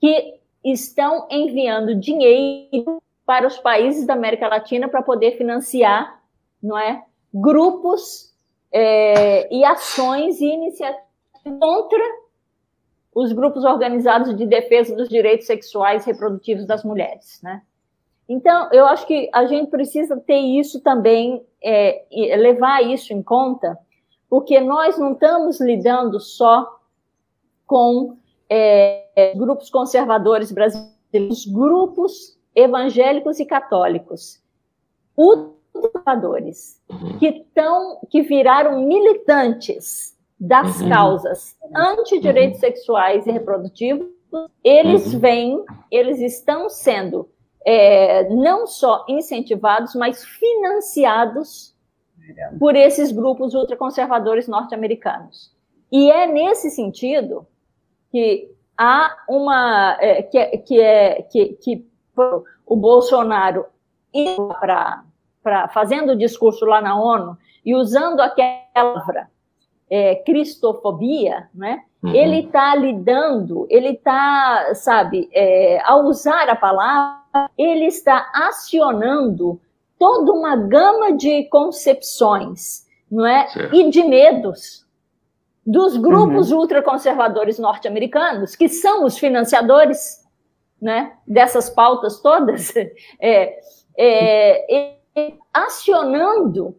que estão enviando dinheiro para os países da América Latina para poder financiar, não é, grupos é, e ações e iniciativas contra os grupos organizados de defesa dos direitos sexuais e reprodutivos das mulheres, né? Então, eu acho que a gente precisa ter isso também, é, levar isso em conta, porque nós não estamos lidando só com é, grupos conservadores brasileiros, grupos evangélicos e católicos, conservadores, uhum. que, tão, que viraram militantes das uhum. causas anti-direitos uhum. sexuais e reprodutivos, eles uhum. vêm, eles estão sendo é, não só incentivados, mas financiados por esses grupos ultraconservadores norte-americanos. E é nesse sentido que há uma é, que, que é que, que o Bolsonaro para pra, fazendo o discurso lá na ONU e usando aquela palavra é, cristofobia, né? Uhum. Ele está lidando, ele está, sabe, é, ao usar a palavra, ele está acionando toda uma gama de concepções, não é? Certo. E de medos dos grupos uhum. ultraconservadores norte-americanos, que são os financiadores, né, dessas pautas todas, [laughs] é, é, acionando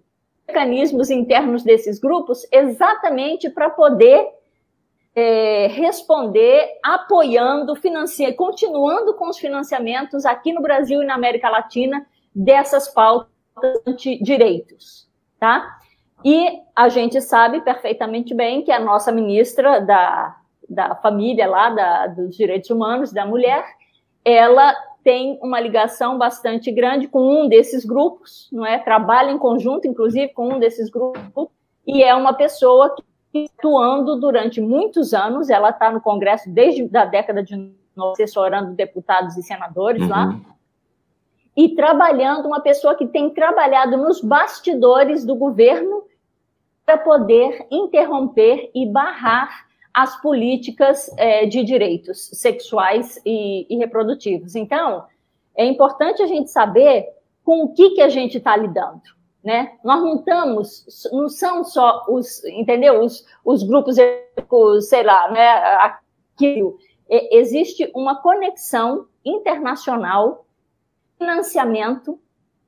mecanismos internos desses grupos exatamente para poder é, responder apoiando, financiando, continuando com os financiamentos aqui no Brasil e na América Latina dessas pautas de direitos, tá? E a gente sabe perfeitamente bem que a nossa ministra da, da família lá, da, dos direitos humanos, da mulher, ela tem uma ligação bastante grande com um desses grupos, não é? Trabalha em conjunto, inclusive, com um desses grupos, e é uma pessoa que atuando durante muitos anos. Ela está no Congresso desde a década de assessorando deputados e senadores uhum. lá. E trabalhando, uma pessoa que tem trabalhado nos bastidores do governo para poder interromper e barrar as políticas é, de direitos sexuais e, e, reprodutivos. Então, é importante a gente saber com o que, que a gente está lidando né? Nós não estamos, não são só os, entendeu? Os, os grupos, sei lá, né? Aquilo. existe uma conexão internacional, financiamento,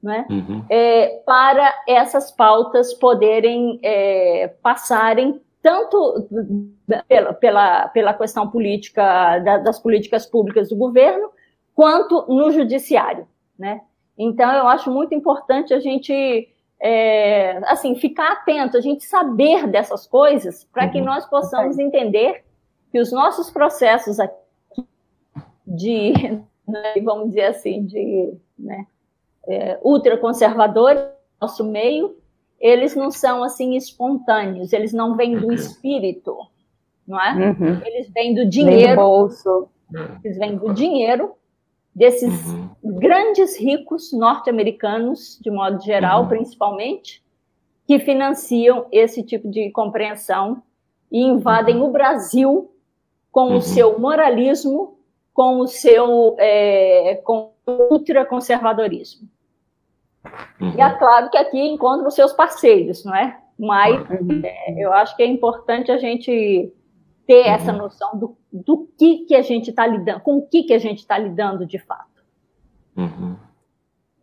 né? Uhum. É, para essas pautas poderem é, passarem tanto pela, pela, pela questão política da, das políticas públicas do governo, quanto no judiciário, né? Então, eu acho muito importante a gente é, assim, ficar atento, a gente saber dessas coisas, para que uhum. nós possamos entender que os nossos processos aqui de, né, vamos dizer assim, de né, é, ultraconservadores, nosso meio, eles não são assim espontâneos, eles não vêm do espírito, não é? Uhum. Eles vêm do dinheiro. do bolso. Eles vêm do dinheiro desses uhum. grandes ricos norte-americanos, de modo geral, uhum. principalmente, que financiam esse tipo de compreensão e invadem uhum. o Brasil com o uhum. seu moralismo, com o seu é, com ultraconservadorismo. E é claro que aqui encontram os seus parceiros, não é? Mas é, eu acho que é importante a gente ter uhum. essa noção do, do que, que a gente está lidando, com o que, que a gente está lidando de fato. Uhum.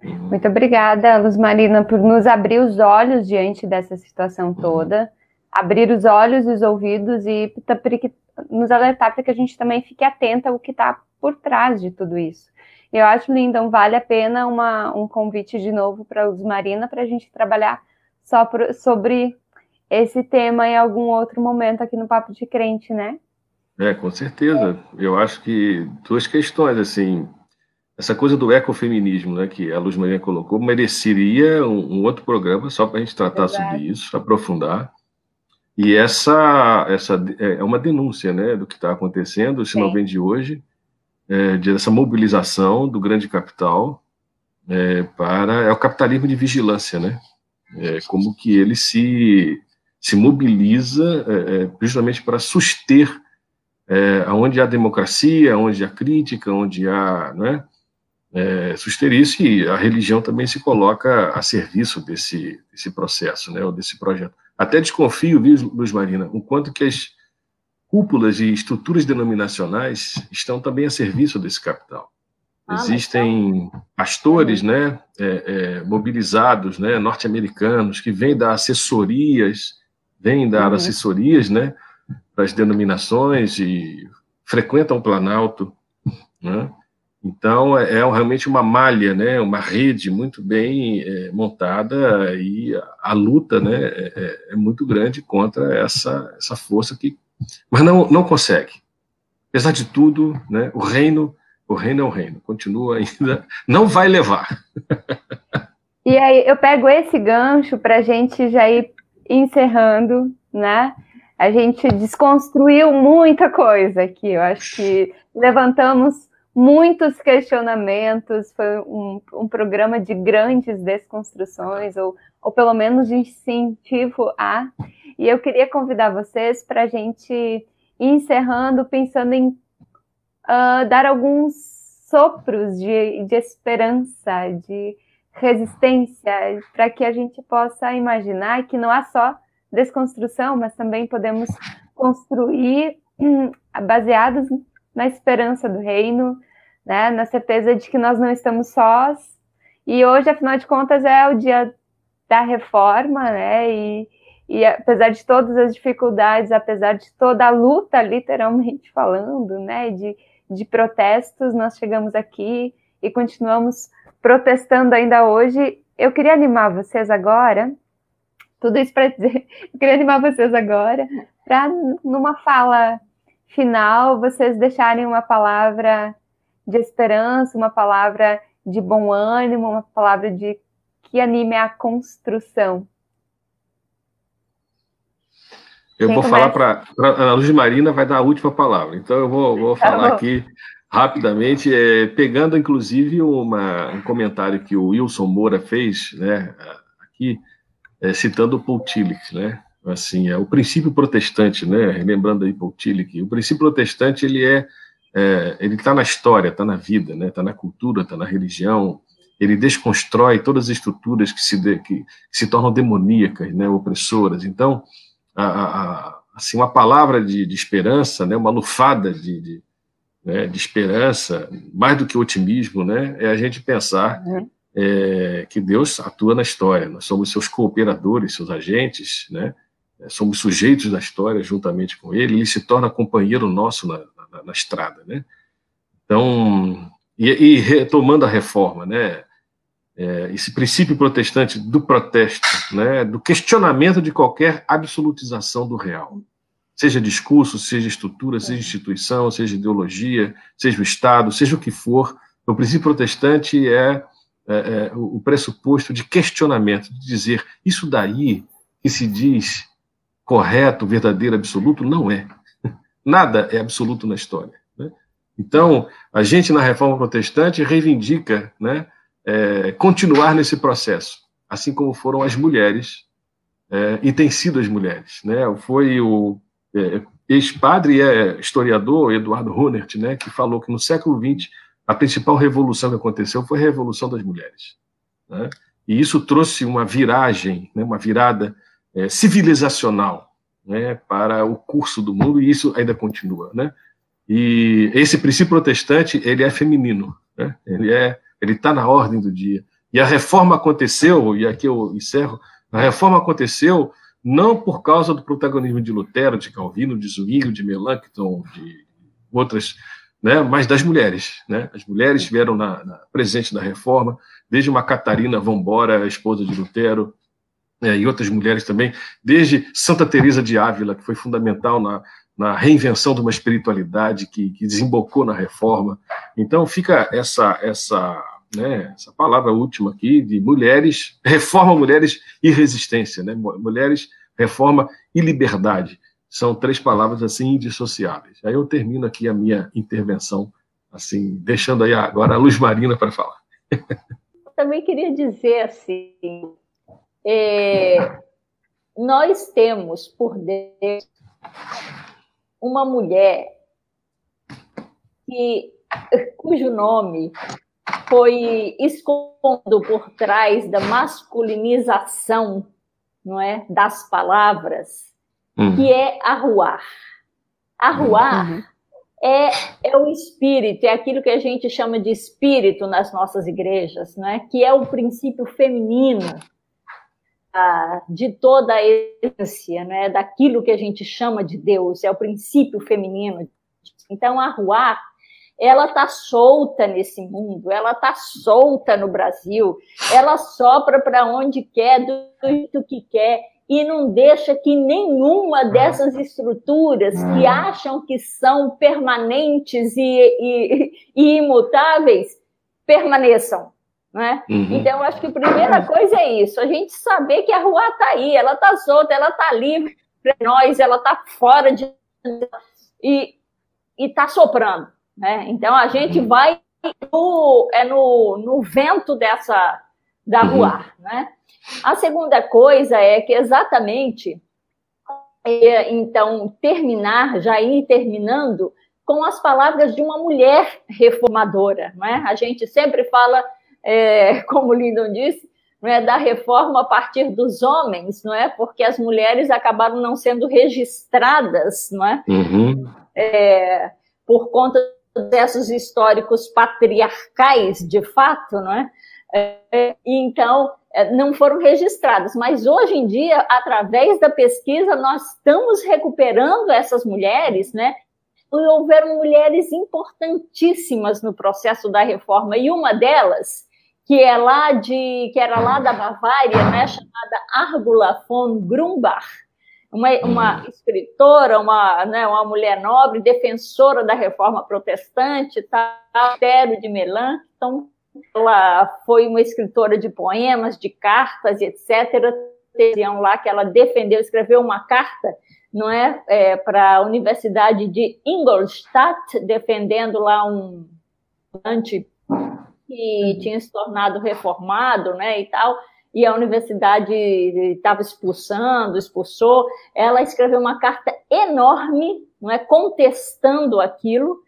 Uhum. Muito obrigada, Luz Marina, por nos abrir os olhos diante dessa situação uhum. toda, abrir os olhos e os ouvidos e nos alertar para que a gente também fique atenta ao que está por trás de tudo isso. Eu acho, Lindon, vale a pena uma, um convite de novo para a Luz Marina para a gente trabalhar só por, sobre esse tema em algum outro momento aqui no Papo de Crente, né? É, com certeza. Eu acho que duas questões, assim, essa coisa do ecofeminismo, né, que a Luz Maria colocou, mereceria um, um outro programa só para a gente tratar sobre isso, aprofundar. E essa, essa é, é uma denúncia, né, do que está acontecendo, se Sim. não vem de hoje, é, dessa mobilização do grande capital é, para é o capitalismo de vigilância, né? É, como que ele se se mobiliza é, é, justamente para suster é, onde há democracia, onde há crítica, onde há né, é, suster isso, e a religião também se coloca a serviço desse, desse processo, né, ou desse projeto. Até desconfio, viu, Luz Marina, o quanto que as cúpulas e estruturas denominacionais estão também a serviço desse capital. Ah, Existem pastores né, é, é, mobilizados, né, norte-americanos, que vêm dar assessorias vêm dar uhum. assessorias né, para as denominações e frequentam o Planalto. Né? Então, é, é realmente uma malha, né, uma rede muito bem é, montada e a, a luta né, é, é, é, muito grande contra essa, essa força que. Mas não, não consegue. Apesar de tudo, né, o reino, o reino é o reino, continua ainda, não vai levar. E aí eu pego esse gancho para a gente já ir encerrando, né? A gente desconstruiu muita coisa aqui. Eu acho que levantamos muitos questionamentos, foi um, um programa de grandes desconstruções, ou, ou pelo menos de incentivo a. E eu queria convidar vocês para a gente ir encerrando, pensando em uh, dar alguns sopros de, de esperança, de resistência, para que a gente possa imaginar que não há só desconstrução, mas também podemos construir hum, baseados na esperança do reino, né, na certeza de que nós não estamos sós. E hoje, afinal de contas, é o dia da reforma, né? E, e apesar de todas as dificuldades, apesar de toda a luta, literalmente [laughs] falando, né, de, de protestos, nós chegamos aqui e continuamos protestando ainda hoje. Eu queria animar vocês agora, tudo isso para dizer, [laughs] eu queria animar vocês agora, para numa fala final, vocês deixarem uma palavra de esperança, uma palavra de bom ânimo, uma palavra de que anime a construção. Eu Quem vou começa? falar para a Luz Marina, vai dar a última palavra. Então eu vou, vou tá falar aqui rapidamente, é, pegando inclusive uma, um comentário que o Wilson Moura fez, né, aqui, é, citando o Paul Tillich, né, assim, é o princípio protestante, né, lembrando aí Paul Tillich, o princípio protestante ele é, é ele está na história, está na vida, né, está na cultura, está na religião, ele desconstrói todas as estruturas que se, de, que, que, se tornam demoníacas, né, opressoras. Então, a, a, assim, uma palavra de, de, esperança, né, uma lufada de, de, né, de, esperança, mais do que otimismo, né, é a gente pensar uhum. é, que Deus atua na história. Nós somos seus cooperadores, seus agentes, né, é, somos sujeitos da história juntamente com Ele. Ele se torna companheiro nosso na, na, na estrada, né. Então, e, e retomando a reforma, né, é, esse princípio protestante do protesto, né, do questionamento de qualquer absolutização do real, seja discurso, seja estrutura, seja instituição, seja ideologia, seja o Estado, seja o que for, o princípio protestante é, é, é o pressuposto de questionamento, de dizer isso daí que se diz correto, verdadeiro, absoluto, não é. [laughs] Nada é absoluto na história. Né? Então, a gente na reforma protestante reivindica, né, é, continuar nesse processo, assim como foram as mulheres, é, e têm sido as mulheres. Né? Foi o é, ex-padre e é historiador Eduardo Runert, né, que falou que no século XX a principal revolução que aconteceu foi a revolução das mulheres. Né? E isso trouxe uma viragem, né, uma virada é, civilizacional né, para o curso do mundo, e isso ainda continua. Né? E esse princípio protestante, ele é feminino, né? ele é ele está na ordem do dia. E a reforma aconteceu, e aqui eu encerro, a reforma aconteceu não por causa do protagonismo de Lutero, de Calvino, de Zwinglio, de Melanchthon, de outras, né, mas das mulheres. Né? As mulheres vieram na, na presente da reforma, desde uma Catarina Vambora, esposa de Lutero, é, e outras mulheres também, desde Santa Teresa de Ávila, que foi fundamental na, na reinvenção de uma espiritualidade que, que desembocou na reforma. Então fica essa essa né, essa palavra última aqui de mulheres, reforma, mulheres e resistência, né? Mulheres, reforma e liberdade. São três palavras assim indissociáveis. Aí eu termino aqui a minha intervenção, assim, deixando aí agora a Luz Marina para falar. Também queria dizer assim, é, nós temos por Deus uma mulher que, cujo nome foi escondido por trás da masculinização não é, das palavras, uhum. que é arruar. Arruar uhum. é, é o espírito, é aquilo que a gente chama de espírito nas nossas igrejas, não é? que é o princípio feminino ah, de toda a essência, né, daquilo que a gente chama de Deus, é o princípio feminino. Então, a Ruá, ela está solta nesse mundo, ela está solta no Brasil, ela sopra para onde quer, do jeito que quer, e não deixa que nenhuma dessas estruturas que acham que são permanentes e, e, e imutáveis permaneçam. Né? Uhum. Então, acho que a primeira coisa é isso: a gente saber que a rua está aí, ela está solta, ela está livre para nós, ela está fora de. e está soprando. Né? Então a gente vai no, é no, no vento dessa da uhum. rua. Né? A segunda coisa é que exatamente é, então terminar, já ir terminando com as palavras de uma mulher reformadora. Né? A gente sempre fala, é, [laughs] como Lindon disse, é, da reforma a partir dos homens, não é? Porque as mulheres acabaram não sendo registradas, não é? Uhum. é por conta desses históricos patriarcais, de fato, não é? é então, é, não foram registradas. Mas hoje em dia, através da pesquisa, nós estamos recuperando essas mulheres, né? E houveram mulheres importantíssimas no processo da reforma, e uma delas que é lá de que era lá da Bavária, né, chamada Argula von Grumbach, uma, uma escritora, uma, né, uma mulher nobre, defensora da reforma protestante, Tero tá, de Melan, então ela foi uma escritora de poemas, de cartas, etc. Diziam lá que ela defendeu, escreveu uma carta, não é, é para a Universidade de Ingolstadt, defendendo lá um anti que uhum. tinha se tornado reformado, né, e tal, e a universidade estava expulsando, expulsou, ela escreveu uma carta enorme, não é, contestando aquilo,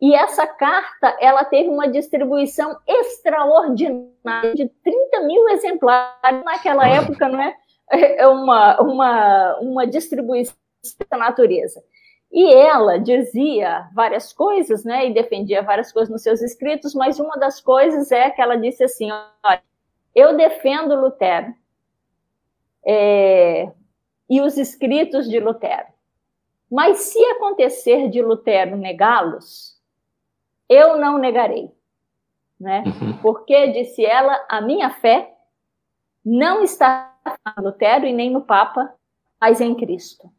e essa carta ela teve uma distribuição extraordinária de 30 mil exemplares naquela época, não é? É uma, uma, uma distribuição da natureza. E ela dizia várias coisas, né, e defendia várias coisas nos seus escritos, mas uma das coisas é que ela disse assim: olha, eu defendo Lutero é, e os escritos de Lutero, mas se acontecer de Lutero negá-los, eu não negarei, né? Uhum. Porque disse ela, a minha fé não está no Lutero e nem no Papa, mas em Cristo.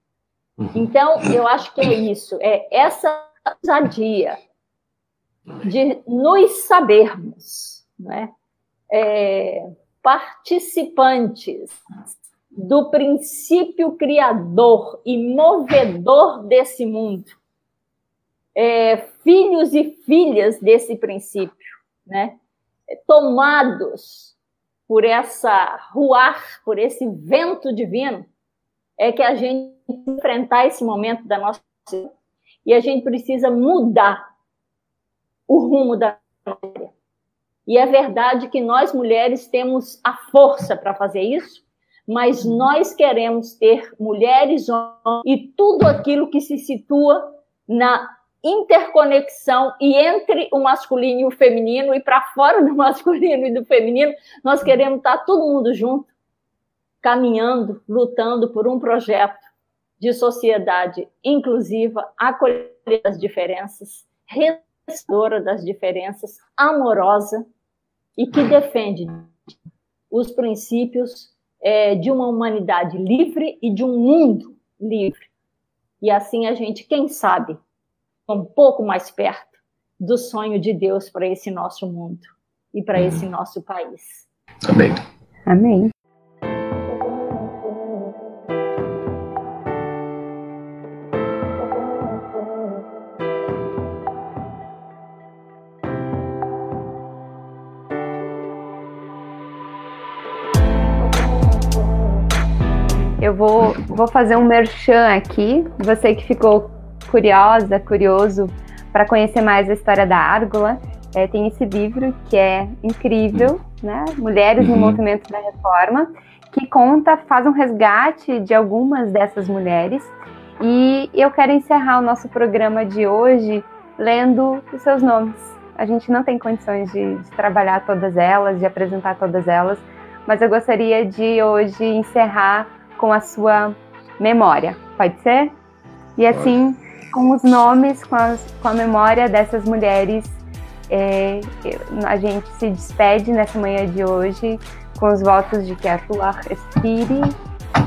Uhum. Então, eu acho que é isso, é essa ousadia de nos sabermos, né? É, participantes do princípio criador e movedor desse mundo, é, filhos e filhas desse princípio, né? tomados por essa ruar, por esse vento divino, é que a gente enfrentar esse momento da nossa vida e a gente precisa mudar o rumo da matéria. E é verdade que nós mulheres temos a força para fazer isso, mas nós queremos ter mulheres e tudo aquilo que se situa na interconexão e entre o masculino e o feminino e para fora do [laughs] masculino e do feminino, nós queremos estar todo mundo junto, caminhando, lutando por um projeto de sociedade inclusiva, acolhedora das diferenças, restauradora das diferenças, amorosa e que defende os princípios é, de uma humanidade livre e de um mundo livre. E assim a gente, quem sabe, um pouco mais perto do sonho de Deus para esse nosso mundo e para esse nosso país. Amém. Amém. Eu vou, vou fazer um merchan aqui. Você que ficou curiosa, curioso para conhecer mais a história da Árgula, é, tem esse livro que é incrível, né? Mulheres no uhum. Movimento da Reforma, que conta, faz um resgate de algumas dessas mulheres. E eu quero encerrar o nosso programa de hoje lendo os seus nomes. A gente não tem condições de, de trabalhar todas elas, de apresentar todas elas, mas eu gostaria de hoje encerrar com a sua memória. Pode ser? E assim, com os nomes, com, as, com a memória dessas mulheres, é, a gente se despede nessa manhã de hoje com os votos de que a tua respire,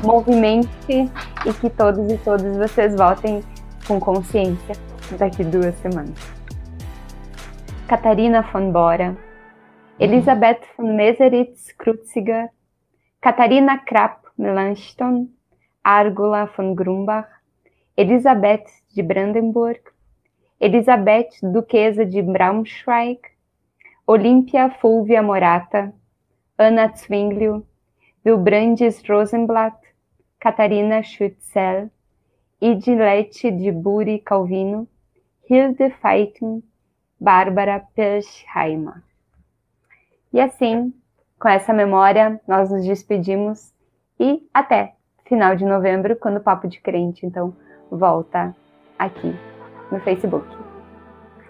movimente e que todos e todas vocês votem com consciência daqui duas semanas. Catarina von Bora, Elisabeth von Meseritz Krutziger, Catarina Krapp Melanchthon, Argula von Grumbach, Elisabeth de Brandenburg, Elizabeth, Duquesa de Braunschweig, Olímpia Fulvia Morata, Anna Zwinglio, Wilbrandes Rosenblatt, Catarina Schutzel, Idilete de Buri Calvino, Hilde Feiting, Bárbara Pelsheimer. E assim, com essa memória, nós nos despedimos e até final de novembro, quando o Papo de Crente, então, volta aqui no Facebook.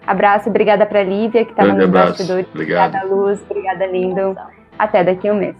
Abraço, obrigada para Lívia, que estava nos bastidores. Obrigado. Obrigada, Luz, obrigada, Lindo. Até daqui a um mês.